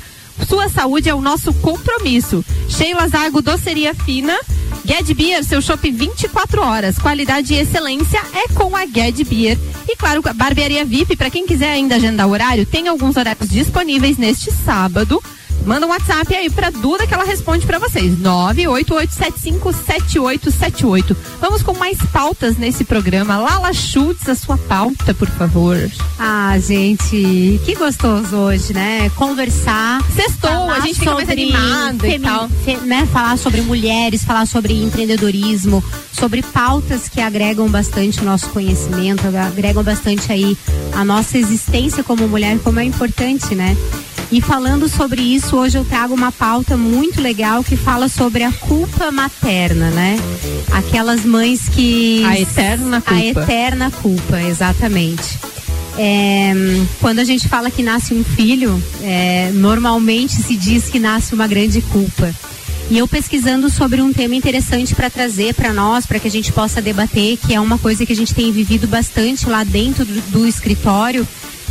Speaker 6: Sua saúde é o nosso compromisso. Sheila Zago, doceria fina. Ged Beer, seu shopping 24 horas. Qualidade e excelência é com a Ged Beer. E claro, barbearia VIP, para quem quiser ainda agendar horário, tem alguns horários disponíveis neste sábado. Manda um WhatsApp aí pra Duda que ela responde pra vocês. 988757878. Vamos com mais pautas nesse programa. Lala Schultz, a sua pauta, por favor.
Speaker 7: Ah, gente, que gostoso hoje, né? Conversar.
Speaker 6: Sextou, a gente fica mais animado e tal.
Speaker 7: né? Falar sobre mulheres, falar sobre empreendedorismo, sobre pautas que agregam bastante o nosso conhecimento, agregam bastante aí a nossa existência como mulher, como é importante, né? E falando sobre isso, hoje eu trago uma pauta muito legal que fala sobre a culpa materna, né? Aquelas mães que.
Speaker 19: A eterna culpa.
Speaker 7: A eterna culpa, exatamente. É, quando a gente fala que nasce um filho, é, normalmente se diz que nasce uma grande culpa. E eu pesquisando sobre um tema interessante para trazer para nós, para que a gente possa debater, que é uma coisa que a gente tem vivido bastante lá dentro do, do escritório.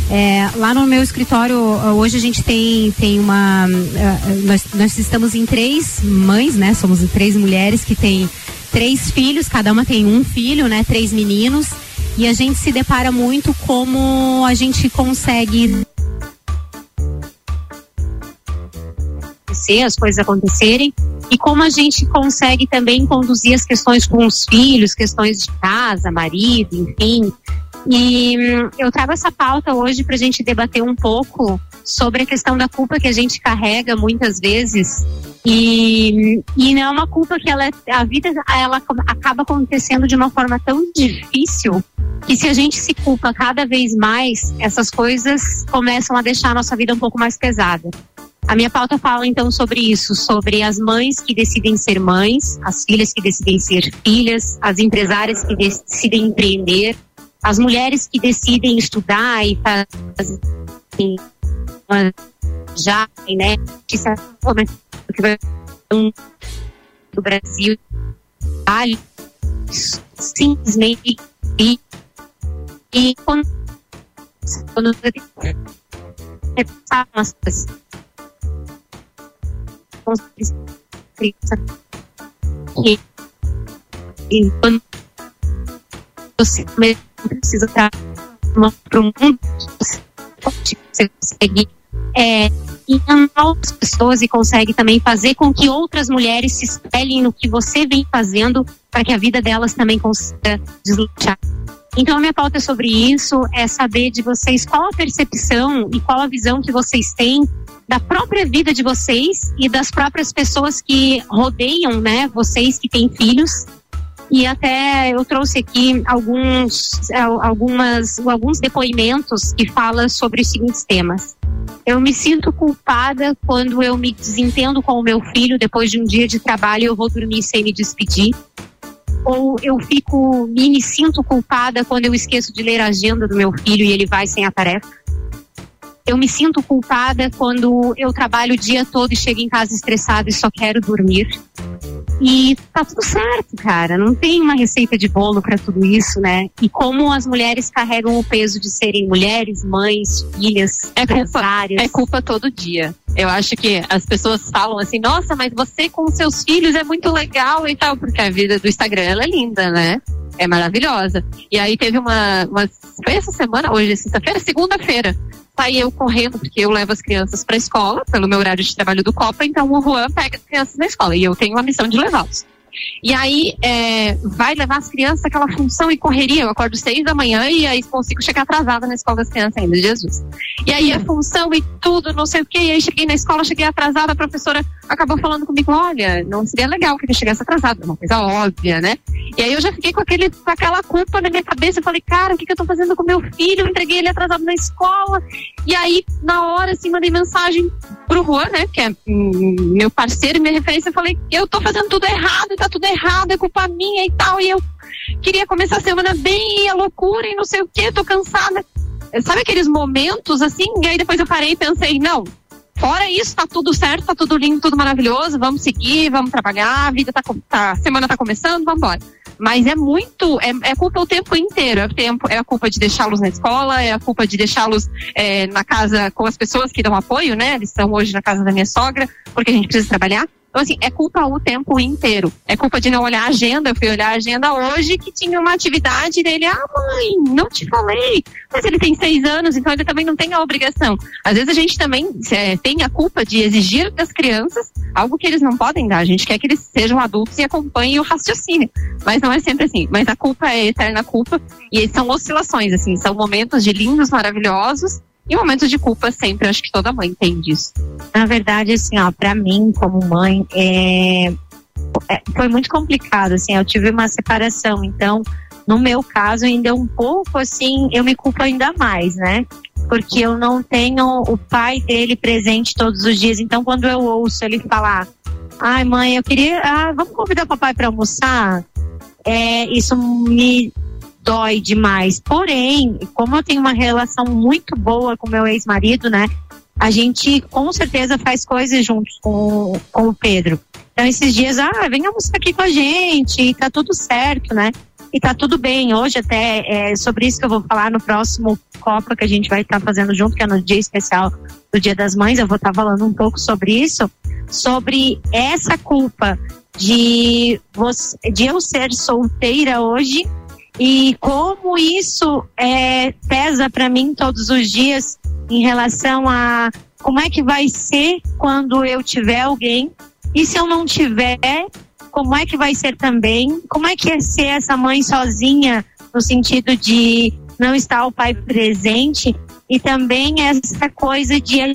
Speaker 7: É, lá no meu escritório, hoje a gente tem, tem uma. Uh, nós, nós estamos em três mães, né? Somos três mulheres que têm três filhos, cada uma tem um filho, né? Três meninos. E a gente se depara muito como a gente consegue
Speaker 20: as coisas acontecerem, e como a gente consegue também conduzir as questões com os filhos, questões de casa, marido, enfim. E hum, eu trago essa pauta hoje para a gente debater um pouco sobre a questão da culpa que a gente carrega muitas vezes. E, e não é uma culpa que ela, a vida ela acaba acontecendo de uma forma tão difícil que se a gente se culpa cada vez mais, essas coisas começam a deixar a nossa vida um pouco mais pesada. A minha pauta fala então sobre isso, sobre as mães que decidem ser mães, as filhas que decidem ser filhas, as empresárias que decidem empreender, as mulheres que decidem estudar e fazer já, né, que do Brasil, simplesmente e, e quando, quando e quando você precisa estar para o mundo, você consegue é, outras pessoas e consegue também fazer com que outras mulheres se espelhem no que você vem fazendo para que a vida delas também consiga deslanchar. Então, a minha pauta sobre isso é saber de vocês qual a percepção e qual a visão que vocês têm da própria vida de vocês e das próprias pessoas que rodeiam, né, vocês que têm filhos. E até eu trouxe aqui alguns, algumas, alguns depoimentos que falam sobre os seguintes temas. Eu me sinto culpada quando eu me desentendo com o meu filho depois de um dia de trabalho eu vou dormir sem me despedir. Ou eu fico, me sinto culpada quando eu esqueço de ler a agenda do meu filho e ele vai sem a tarefa eu me sinto culpada quando eu trabalho o dia todo e chego em casa estressada e só quero dormir. E tá tudo certo, cara. Não tem uma receita de bolo para tudo isso, né? E como as mulheres carregam o peso de serem mulheres, mães, filhas,
Speaker 19: é culpa, é culpa todo dia. Eu acho que as pessoas falam assim, nossa, mas você com seus filhos é muito legal e tal, porque a vida do Instagram ela é linda, né? É maravilhosa. E aí teve uma, uma foi essa semana, hoje é sexta-feira, segunda-feira, saí eu correndo, porque eu levo as crianças para a escola, pelo meu horário de trabalho do Copa, então o Juan pega as crianças na escola e eu tenho a missão de levá-los. E aí é, vai levar as crianças aquela função e correria. Eu acordo seis da manhã e aí consigo chegar atrasada na escola das crianças ainda, Jesus. E aí a função e tudo, não sei o que. E aí cheguei na escola, cheguei atrasada, a professora acabou falando comigo, olha, não seria legal que ele chegasse atrasado, é uma coisa óbvia, né? E aí eu já fiquei com, aquele, com aquela culpa na minha cabeça. Eu falei, cara, o que, que eu tô fazendo com meu filho? Eu entreguei ele atrasado na escola. E aí, na hora, assim, mandei mensagem pro Juan, né? Que é hum, meu parceiro minha referência. Eu falei, eu tô fazendo tudo errado, tá tudo errado, é culpa minha e tal. E eu queria começar a semana bem, a loucura e não sei o que, tô cansada. Sabe aqueles momentos assim? E aí depois eu parei e pensei, não, Fora isso, tá tudo certo, tá tudo lindo, tudo maravilhoso, vamos seguir, vamos trabalhar, a vida tá, tá a semana tá começando, vamos embora. Mas é muito, é, é culpa o tempo inteiro. É, tempo, é a culpa de deixá-los na escola, é a culpa de deixá-los é, na casa com as pessoas que dão apoio, né? Eles estão hoje na casa da minha sogra, porque a gente precisa trabalhar. Então, assim, é culpa o tempo inteiro. É culpa de não olhar a agenda. Eu fui olhar a agenda hoje que tinha uma atividade dele. Ah, mãe, não te falei. Mas ele tem seis anos, então ele também não tem a obrigação. Às vezes a gente também é, tem a culpa de exigir das crianças algo que eles não podem dar. A gente quer que eles sejam adultos e acompanhem o raciocínio. Mas não é sempre assim. Mas a culpa é eterna culpa. E são oscilações, assim. São momentos de lindos, maravilhosos e momentos de culpa sempre, acho que toda mãe tem disso.
Speaker 20: Na verdade, assim, ó, pra mim, como mãe, é... é... foi muito complicado, assim, eu tive uma separação, então, no meu caso, ainda é um pouco, assim, eu me culpo ainda mais, né? porque eu não tenho o pai dele presente todos os dias. Então, quando eu ouço ele falar, ai mãe, eu queria, ah, vamos convidar o papai para almoçar, é, isso me dói demais. Porém, como eu tenho uma relação muito boa com meu ex-marido, né? A gente com certeza faz coisas juntos com, com o Pedro. Então, esses dias, ah, vem almoçar aqui com a gente, e tá tudo certo, né? E tá tudo bem. Hoje, até, é sobre isso que eu vou falar no próximo Copa que a gente vai estar fazendo junto, que é no dia especial do Dia das Mães. Eu vou estar falando um pouco sobre isso, sobre essa culpa de, você, de eu ser solteira hoje e como isso é, pesa para mim todos os dias em relação a como é que vai ser quando eu tiver alguém e se eu não tiver, como é que vai ser também? Como é que é ser essa mãe sozinha no sentido de não estar o pai presente e também essa coisa de,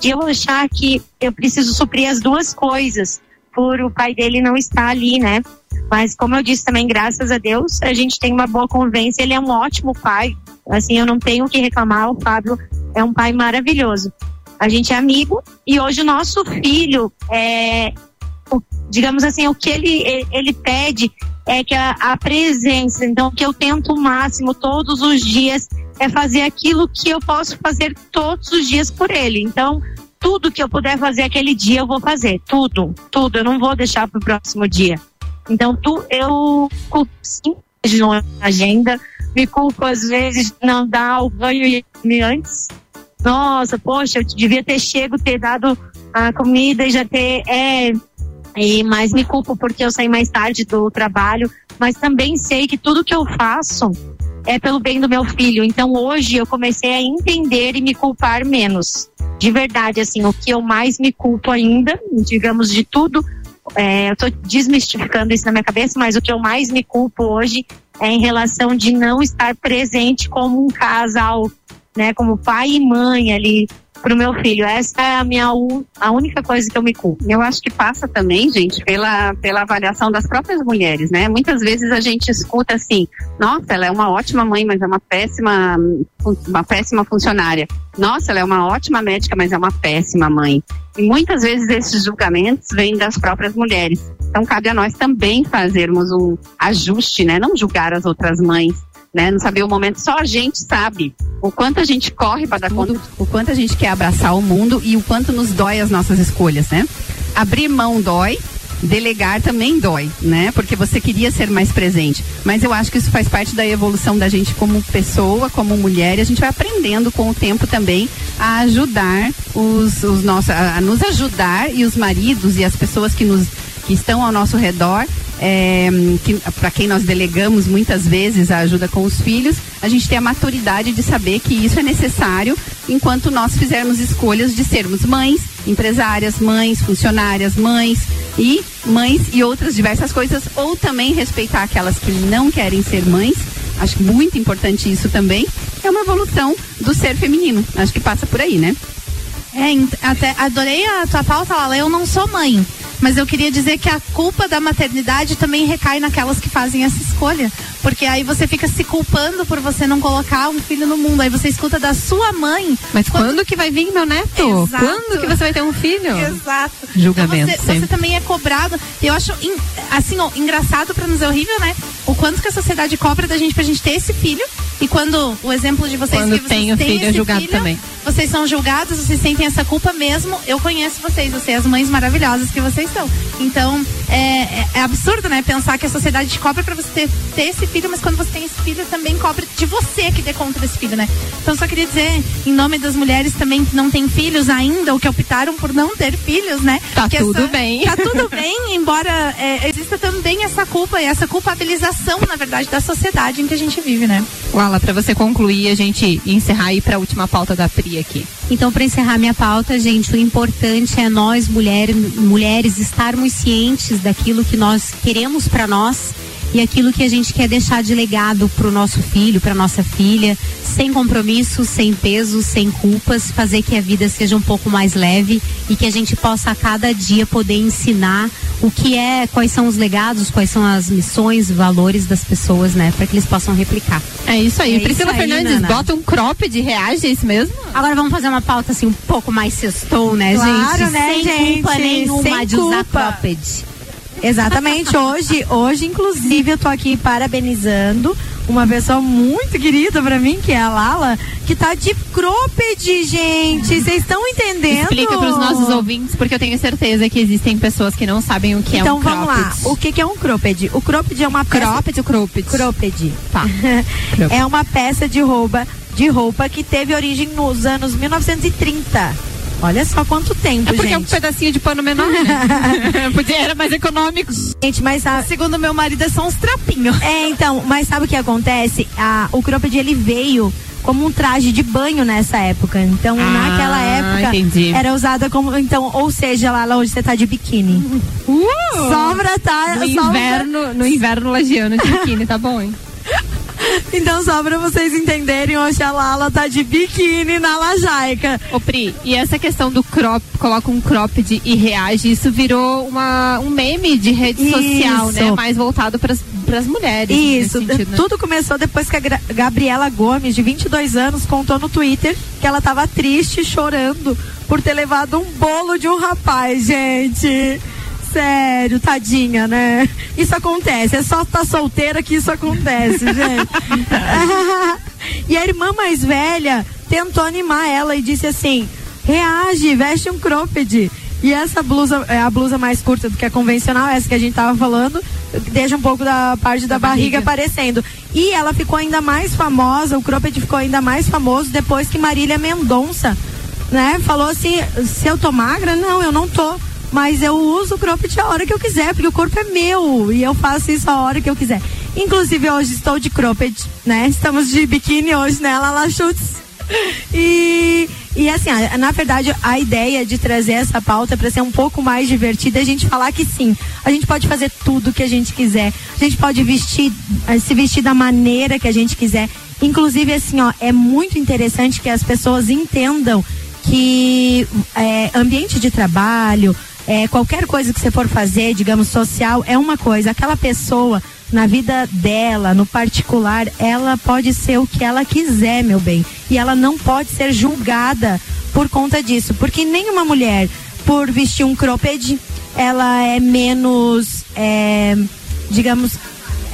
Speaker 20: de eu achar que eu preciso suprir as duas coisas por o pai dele não estar ali, né? Mas como eu disse também, graças a Deus, a gente tem uma boa convivência, ele é um ótimo pai. Assim, eu não tenho o que reclamar, o Fábio é um pai maravilhoso. A gente é amigo e hoje o nosso filho é, digamos assim, o que ele, ele pede é que a, a presença, então que eu tento o máximo todos os dias é fazer aquilo que eu posso fazer todos os dias por ele. Então, tudo que eu puder fazer aquele dia eu vou fazer, tudo, tudo. Eu não vou deixar para o próximo dia. Então, tu, eu culpo sim na agenda, me culpo às vezes de não dar o banho antes. Nossa, poxa, eu devia ter chego, ter dado a comida e já ter. É, e, mas me culpo porque eu saí mais tarde do trabalho, mas também sei que tudo que eu faço é pelo bem do meu filho. Então hoje eu comecei a entender e me culpar menos. De verdade, assim, o que eu mais me culpo ainda, digamos, de tudo, é, eu estou desmistificando isso na minha cabeça, mas o que eu mais me culpo hoje é em relação de não estar presente como um casal, né, como pai e mãe ali pro meu filho. Essa é a minha a única coisa que eu me culpo.
Speaker 10: Eu acho que passa também, gente, pela, pela avaliação das próprias mulheres, né? Muitas vezes a gente escuta assim, nossa, ela é uma ótima mãe, mas é uma péssima, uma péssima funcionária. Nossa, ela é uma ótima médica, mas é uma péssima mãe. E muitas vezes esses julgamentos vêm das próprias mulheres. Então cabe a nós também fazermos um ajuste, né? Não julgar as outras mães, né? Não saber o momento, só a gente sabe o quanto a gente corre para dar conta, o quanto a gente quer abraçar o mundo e o quanto nos dói as nossas escolhas, né? Abrir mão dói, delegar também dói, né? Porque você queria ser mais presente. Mas eu acho que isso faz parte da evolução da gente como pessoa, como mulher, e a gente vai aprendendo com o tempo também a ajudar os, os nossos, a, a nos ajudar e os maridos e as pessoas que nos que estão ao nosso redor é, para quem nós delegamos muitas vezes a ajuda com os filhos, a gente tem a maturidade de saber que isso é necessário enquanto nós fizermos escolhas de sermos mães, empresárias, mães, funcionárias, mães e mães e outras diversas coisas, ou também respeitar aquelas que não querem ser mães. Acho muito importante isso também. É uma evolução do ser feminino. Acho que passa por aí, né?
Speaker 8: É, até adorei a tua pauta, Lala. Eu não sou mãe, mas eu queria dizer que a culpa da maternidade também recai naquelas que fazem essa escolha. Porque aí você fica se culpando por você não colocar um filho no mundo. Aí você escuta da sua mãe.
Speaker 6: Mas quando, quando que vai vir meu neto? Exato. Quando que você vai ter um filho?
Speaker 8: Exato.
Speaker 6: Julgamento.
Speaker 8: Então você, você, também é cobrado. Eu acho, assim, ó, engraçado para não dizer horrível, né? O quanto que a sociedade cobra da gente pra gente ter esse filho. E quando o exemplo de vocês
Speaker 6: quando
Speaker 8: que
Speaker 6: tem o filho é julgado
Speaker 8: filho,
Speaker 6: também.
Speaker 8: Vocês são julgados, vocês sentem essa culpa mesmo. Eu conheço vocês, sei as mães maravilhosas que vocês Então, é, é, é absurdo, né? Pensar que a sociedade te cobra pra você ter, ter esse filho, mas quando você tem esse filho, também cobra de você que dê conta desse filho, né? Então, só queria dizer, em nome das mulheres também que não têm filhos ainda, ou que optaram por não ter filhos, né?
Speaker 6: Tá
Speaker 8: que
Speaker 6: tudo
Speaker 8: essa,
Speaker 6: bem.
Speaker 8: Tá tudo bem, embora é, exista também essa culpa e essa culpabilização, na verdade, da sociedade em que a gente vive, né?
Speaker 6: Wala, pra você concluir, a gente encerrar aí pra última pauta da Pri aqui.
Speaker 7: Então, para encerrar minha pauta, gente, o importante é nós, mulher, mulheres, estarmos cientes daquilo que nós queremos para nós e aquilo que a gente quer deixar de legado para o nosso filho, para nossa filha, sem compromisso, sem peso, sem culpas, fazer que a vida seja um pouco mais leve e que a gente possa a cada dia poder ensinar o que é, quais são os legados, quais são as missões, valores das pessoas, né, para que eles possam replicar.
Speaker 6: É isso aí.
Speaker 7: É
Speaker 6: Priscila
Speaker 7: isso aí,
Speaker 6: Fernandes,
Speaker 7: Nana.
Speaker 6: bota um cropped, reage, é isso mesmo?
Speaker 7: Agora vamos fazer uma pauta assim um pouco mais sextou, né,
Speaker 3: Claro,
Speaker 7: gente?
Speaker 3: né,
Speaker 7: sem
Speaker 3: gente?
Speaker 7: culpa nenhuma
Speaker 3: Sem
Speaker 7: de usar
Speaker 3: culpa.
Speaker 7: cropped.
Speaker 3: Exatamente, hoje, hoje inclusive eu tô aqui parabenizando uma pessoa muito querida pra mim, que é a Lala, que tá de cropped, gente. Vocês estão entendendo?
Speaker 6: Explica para os nossos ouvintes, porque eu tenho certeza que existem pessoas que não sabem o que
Speaker 3: então
Speaker 6: é um
Speaker 3: vamos
Speaker 6: cropped.
Speaker 3: lá. O que, que é um cropped? O cropped é uma peça...
Speaker 6: Cropped ou cropped?
Speaker 3: Cropped.
Speaker 6: Tá.
Speaker 3: é uma peça de roupa, de roupa que teve origem nos anos 1930. Olha só quanto tempo,
Speaker 6: É porque
Speaker 3: gente.
Speaker 6: é um pedacinho de pano menor, né? Podia, era mais econômico.
Speaker 3: Gente, mas sabe...
Speaker 11: Segundo meu marido, é só uns trapinhos.
Speaker 3: É, então, mas sabe o que acontece? A, o cropped ele veio como um traje de banho nessa época. Então,
Speaker 6: Ah,
Speaker 3: naquela época,
Speaker 6: entendi.
Speaker 3: era usada como. Então, ou seja, lá, lá hoje você tá de biquíni. Sobra tá.
Speaker 6: No inverno, no inverno lagiano de biquíni, tá bom, hein?
Speaker 3: Então, só pra vocês entenderem, hoje a Lala tá de biquíni na lajaica.
Speaker 6: Ô Pri, e essa questão do crop, coloca um cropped e reage, isso virou uma, um meme de rede social,
Speaker 3: Isso.
Speaker 6: né? Mais voltado pras, pras mulheres.
Speaker 3: Isso,
Speaker 6: sentido, né?
Speaker 3: tudo começou depois que a Gra- Gabriela Gomes, de 22 anos, contou no Twitter que ela tava triste, chorando por ter levado um bolo de um rapaz, gente. Sério, tadinha, né? Isso acontece, é só estar solteira que isso acontece, gente. e a irmã mais velha tentou animar ela e disse assim: reage, veste um cropped. E essa blusa é a blusa mais curta do que a convencional, essa que a gente tava falando, deixa um pouco da parte da, barriga, aparecendo. E ela ficou ainda mais famosa, o cropped ficou ainda mais famoso depois que Marília Mendonça, né, falou assim: se eu tô magra, não, eu não tô. Mas eu uso o cropped a hora que eu quiser, porque o corpo é meu e eu faço isso a hora que eu quiser. Inclusive hoje estou de cropped, né? Estamos de biquíni hoje, né, Lala Schutz? E, e assim, na verdade, a ideia de trazer essa pauta para ser um pouco mais divertida é a gente falar que sim, a gente pode fazer tudo que a gente quiser, a gente pode vestir, eh, se vestir da maneira que a gente quiser. Inclusive, assim, ó, é muito interessante que as pessoas entendam que é, ambiente de trabalho, é, qualquer coisa que você for fazer, digamos, social, é uma coisa. Aquela pessoa, na vida dela, no particular, ela pode ser o que ela quiser, meu bem. E ela não pode ser julgada por conta disso. Porque nenhuma mulher, por vestir um cropped, ela é menos, é, digamos,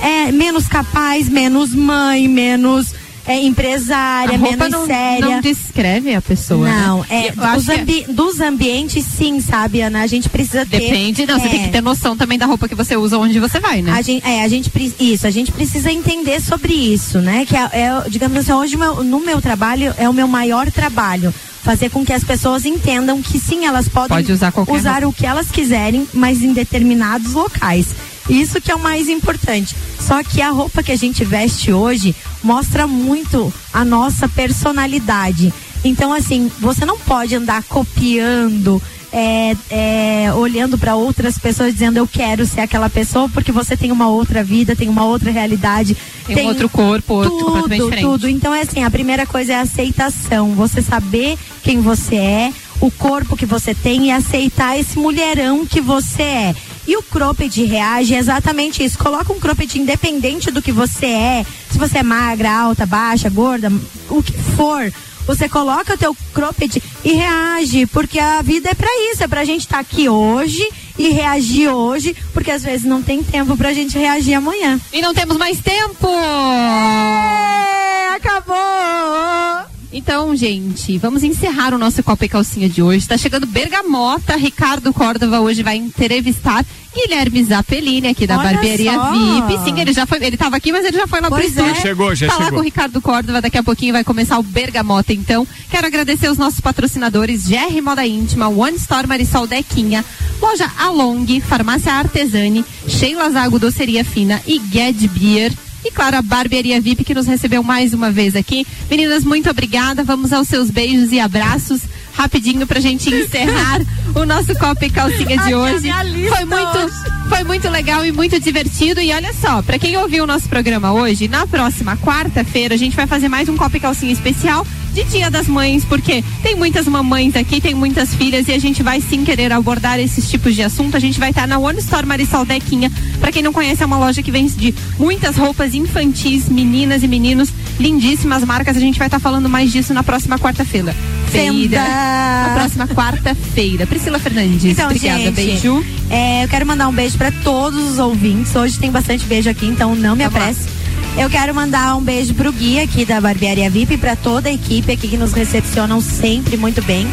Speaker 3: é menos capaz, menos mãe, menos é, empresária,
Speaker 6: A
Speaker 3: menos
Speaker 6: não,
Speaker 3: séria.
Speaker 6: não descreve a pessoa.
Speaker 3: Não,
Speaker 6: né?
Speaker 3: é, dos,
Speaker 6: é-
Speaker 3: ambi- dos ambientes, sim, sabe, Ana? A gente precisa ter.
Speaker 6: Depende, não, você
Speaker 3: é,
Speaker 6: tem que ter noção também da roupa que você usa onde você vai, né?
Speaker 3: A gente, é, a gente, isso, a gente precisa entender sobre isso, né? Que é, é, digamos assim, hoje meu- no meu trabalho é o meu maior trabalho. Fazer com que as pessoas entendam que sim, elas podem
Speaker 6: Pode usar
Speaker 3: usar o que elas quiserem, mas em determinados locais. Isso que é o mais importante. Só que a roupa que a gente veste hoje mostra muito a nossa personalidade. Então, assim, você não pode andar copiando, é, é, olhando para outras pessoas dizendo eu quero ser aquela pessoa, porque você tem uma outra vida, tem uma outra realidade.
Speaker 6: Tem um outro corpo, outro completamente
Speaker 3: tudo,
Speaker 6: diferente.
Speaker 3: tudo. Então, é assim, a primeira coisa é a aceitação. Você saber quem você é, o corpo que você tem e aceitar esse mulherão que você é. E o cropped reage é exatamente isso. Coloca um cropped independente do que você é. Se você é magra, alta, baixa, gorda, o que for. Você coloca o teu cropped e reage, porque a vida é pra isso, é pra gente estar aqui hoje e reagir hoje, porque às vezes não tem tempo pra gente reagir amanhã.
Speaker 6: E não temos mais tempo!
Speaker 3: É, acabou!
Speaker 6: Então, gente, vamos encerrar o nosso Copa e Calcinha de hoje. Está chegando Bergamota. Ricardo Córdova hoje vai entrevistar Guilherme Zappellini aqui da
Speaker 2: Olha
Speaker 6: Barbearia
Speaker 2: só.
Speaker 6: VIP. Sim, ele já foi, ele estava aqui, mas ele já foi lá
Speaker 2: Pois
Speaker 6: pro
Speaker 2: é.
Speaker 6: estúdio.
Speaker 2: Chegou, já
Speaker 6: tá lá
Speaker 2: chegou.
Speaker 6: com o Ricardo Córdova. Daqui a pouquinho vai começar o Bergamota. Então, quero agradecer os nossos patrocinadores: GR Moda Íntima, One Store Marisol Dequinha, Loja Along, Farmácia Artesani, Sheila Zago Doceria Fina e Ged Beer. E claro, a Barbearia VIP que nos recebeu mais uma vez aqui. Meninas, muito obrigada. Vamos aos seus beijos e abraços rapidinho pra gente encerrar o nosso Copa e Calcinha de
Speaker 11: Ai,
Speaker 6: hoje. Foi muito,
Speaker 11: hoje.
Speaker 6: Foi muito legal e muito divertido. E olha só, para quem ouviu o nosso programa hoje, na próxima quarta-feira a gente vai fazer mais um Copa e Calcinha especial de Dia das Mães, porque tem muitas mamães aqui, tem muitas filhas e a gente vai sim querer abordar esses tipos de assunto. A gente vai estar na One Store Marisol Dequinha. Para quem não conhece, é uma loja que vende muitas roupas infantis, meninas e meninos, lindíssimas marcas. A gente vai estar falando mais disso na próxima quarta-feira. Feira. Na próxima quarta-feira. Priscila Fernandes.
Speaker 3: Então,
Speaker 6: obrigada,
Speaker 3: gente,
Speaker 6: beijo.
Speaker 3: é, eu quero mandar um beijo para todos os ouvintes. Hoje tem bastante beijo aqui, então não me apresse. Eu quero mandar um beijo pro Gui aqui da Barbearia VIP, para toda a equipe aqui que nos recepcionam sempre muito bem.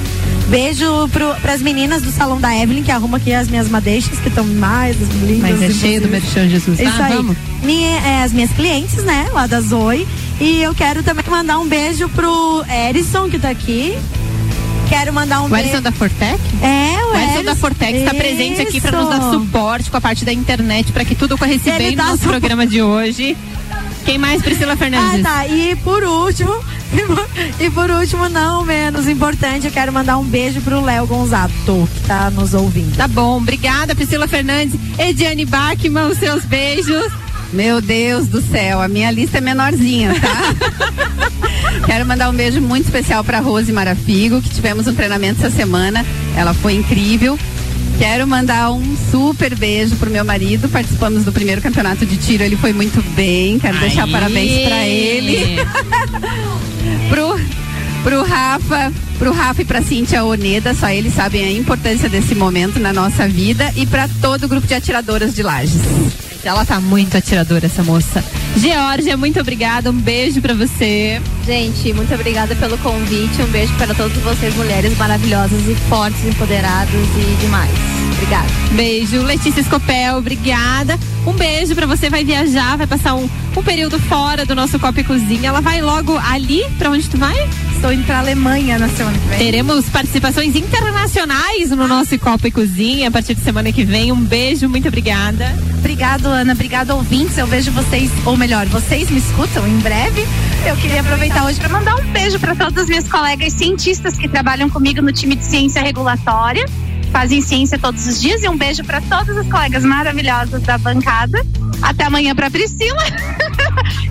Speaker 3: Beijo para as meninas do Salão da Evelyn, que arruma aqui as minhas madeixas, que estão mais lindas.
Speaker 6: Mas é cheio do Merchan Jesus.
Speaker 3: Isso
Speaker 6: Ah,
Speaker 3: aí.
Speaker 6: vamos.
Speaker 3: Minha- é, as minhas clientes, né, lá da Zoe. E eu quero também mandar um beijo pro Erison, que tá aqui. Quero mandar um
Speaker 6: O
Speaker 3: beijo.
Speaker 6: Erison da Fortec?
Speaker 3: É, o
Speaker 6: O
Speaker 3: Erison.
Speaker 6: da Fortex está presente aqui para nos dar suporte com a parte da internet para que tudo
Speaker 3: Ele
Speaker 6: bem no
Speaker 3: dá
Speaker 6: nosso
Speaker 3: suporte.
Speaker 6: programa de hoje. Quem mais, Priscila
Speaker 3: Ah,
Speaker 6: Fernandes?
Speaker 3: tá. E por último, e por último, não menos importante, eu quero mandar um beijo pro Léo Gonzato, que tá nos ouvindo.
Speaker 6: Tá bom, obrigada, Priscila Fernandes. Ediane Bachmann, os seus beijos.
Speaker 10: Meu Deus do céu, a minha lista é menorzinha, tá? Quero mandar um beijo muito especial para Rose Marafigo, que tivemos um treinamento essa semana. Ela foi incrível. Quero mandar um super beijo pro meu marido. Participamos do primeiro campeonato de tiro, ele foi muito bem. Quero deixar parabéns para ele. pro, pro Rafa, pro Rafa e pra Cíntia Oneda, só eles sabem a importância desse momento na nossa vida e para todo o grupo de atiradoras de Lages.
Speaker 6: Ela tá muito atiradora, essa moça. Georgia, muito obrigada. Um beijo pra você.
Speaker 9: Gente, muito obrigada pelo convite. Um beijo para todas vocês, mulheres maravilhosas e fortes, empoderadas e demais. Obrigada.
Speaker 6: Beijo. Letícia Escopel, obrigada. Um beijo pra você. Vai viajar, vai passar um, um período fora do nosso Copa e Cozinha. Ela vai logo ali. Pra onde tu vai?
Speaker 11: Estou indo pra Alemanha na semana que vem.
Speaker 6: Teremos participações internacionais no nosso Copa e Cozinha a partir de semana que vem. Um beijo, muito obrigada.
Speaker 11: Obrigado, Ana. Obrigado, ouvintes. Eu vejo vocês, ou melhor, vocês me escutam em breve. Eu queria aproveitar hoje para mandar um
Speaker 21: beijo para todas as minhas colegas cientistas que trabalham comigo no time de ciência regulatória, fazem ciência todos os dias e um beijo para todas as colegas maravilhosas da bancada. Até amanhã para Priscila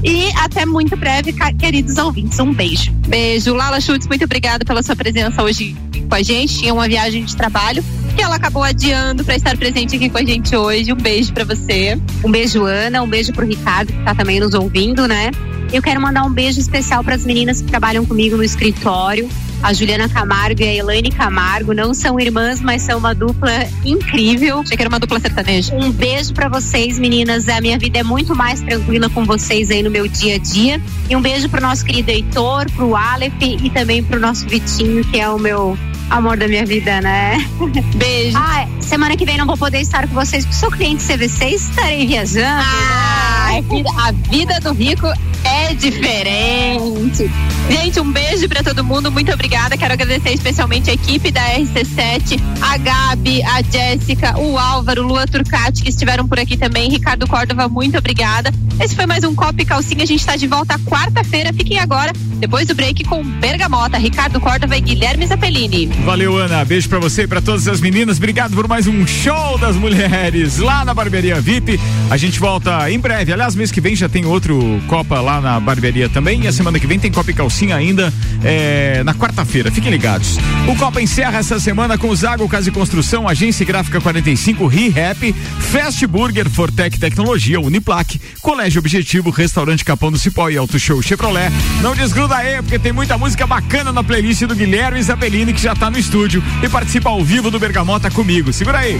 Speaker 21: e até muito breve, queridos ouvintes. Um beijo.
Speaker 6: Beijo. Lala Schultz, muito obrigada pela sua presença hoje com a gente. Tinha uma viagem de trabalho que ela acabou adiando para estar presente aqui com a gente hoje. Um beijo para você.
Speaker 20: Um beijo, Ana. Um beijo pro Ricardo, que tá também nos ouvindo, né? Eu quero mandar um beijo especial para as meninas que trabalham comigo no escritório. A Juliana Camargo e a Elaine Camargo não são irmãs, mas são uma dupla incrível.
Speaker 6: Achei que era uma dupla sertaneja.
Speaker 20: Um beijo para vocês, meninas. A minha vida é muito mais tranquila com vocês aí no meu dia a dia. E um beijo pro nosso querido Heitor, pro Aleph e também pro nosso Vitinho, que é o meu amor da minha vida, né?
Speaker 6: Beijo.
Speaker 20: Ah, semana que vem não vou poder estar com vocês, porque sou cliente CVC e estarei viajando.
Speaker 6: Ah, a vida, a vida do rico é diferente. Gente, um beijo pra todo mundo. Muito obrigada. Quero agradecer especialmente a equipe da RC7, a Gabi, a Jéssica, o Álvaro, Lua Turcati, que estiveram por aqui também. Ricardo Córdova, muito obrigada. Esse foi mais um Copa e Calcinha. A gente tá de volta quarta-feira. Fiquem agora, depois do break, com Bergamota, Ricardo Córdova e Guilherme Zappellini.
Speaker 2: Valeu, Ana. Beijo pra você e pra todas as meninas. Obrigado por mais um show das mulheres lá na Barbearia VIP. A gente volta em breve. Aliás, mês que vem já tem outro Copa lá na barbearia também. E a semana que vem tem Copa e Calcinha ainda é, na quarta-feira. Fiquem ligados. O Copa encerra essa semana com Zago Casa e Construção, Agência Gráfica 45, ReHap, Fast Burger, Fortec Tecnologia, Uniplaque, Colégio Objetivo, Restaurante Capão do Cipó e Auto Show Chevrolet. Não desgruda aí, porque tem muita música bacana na playlist do Guilherme Zappellini, que já tá no estúdio e participa ao vivo do Bergamota comigo. Segura aí.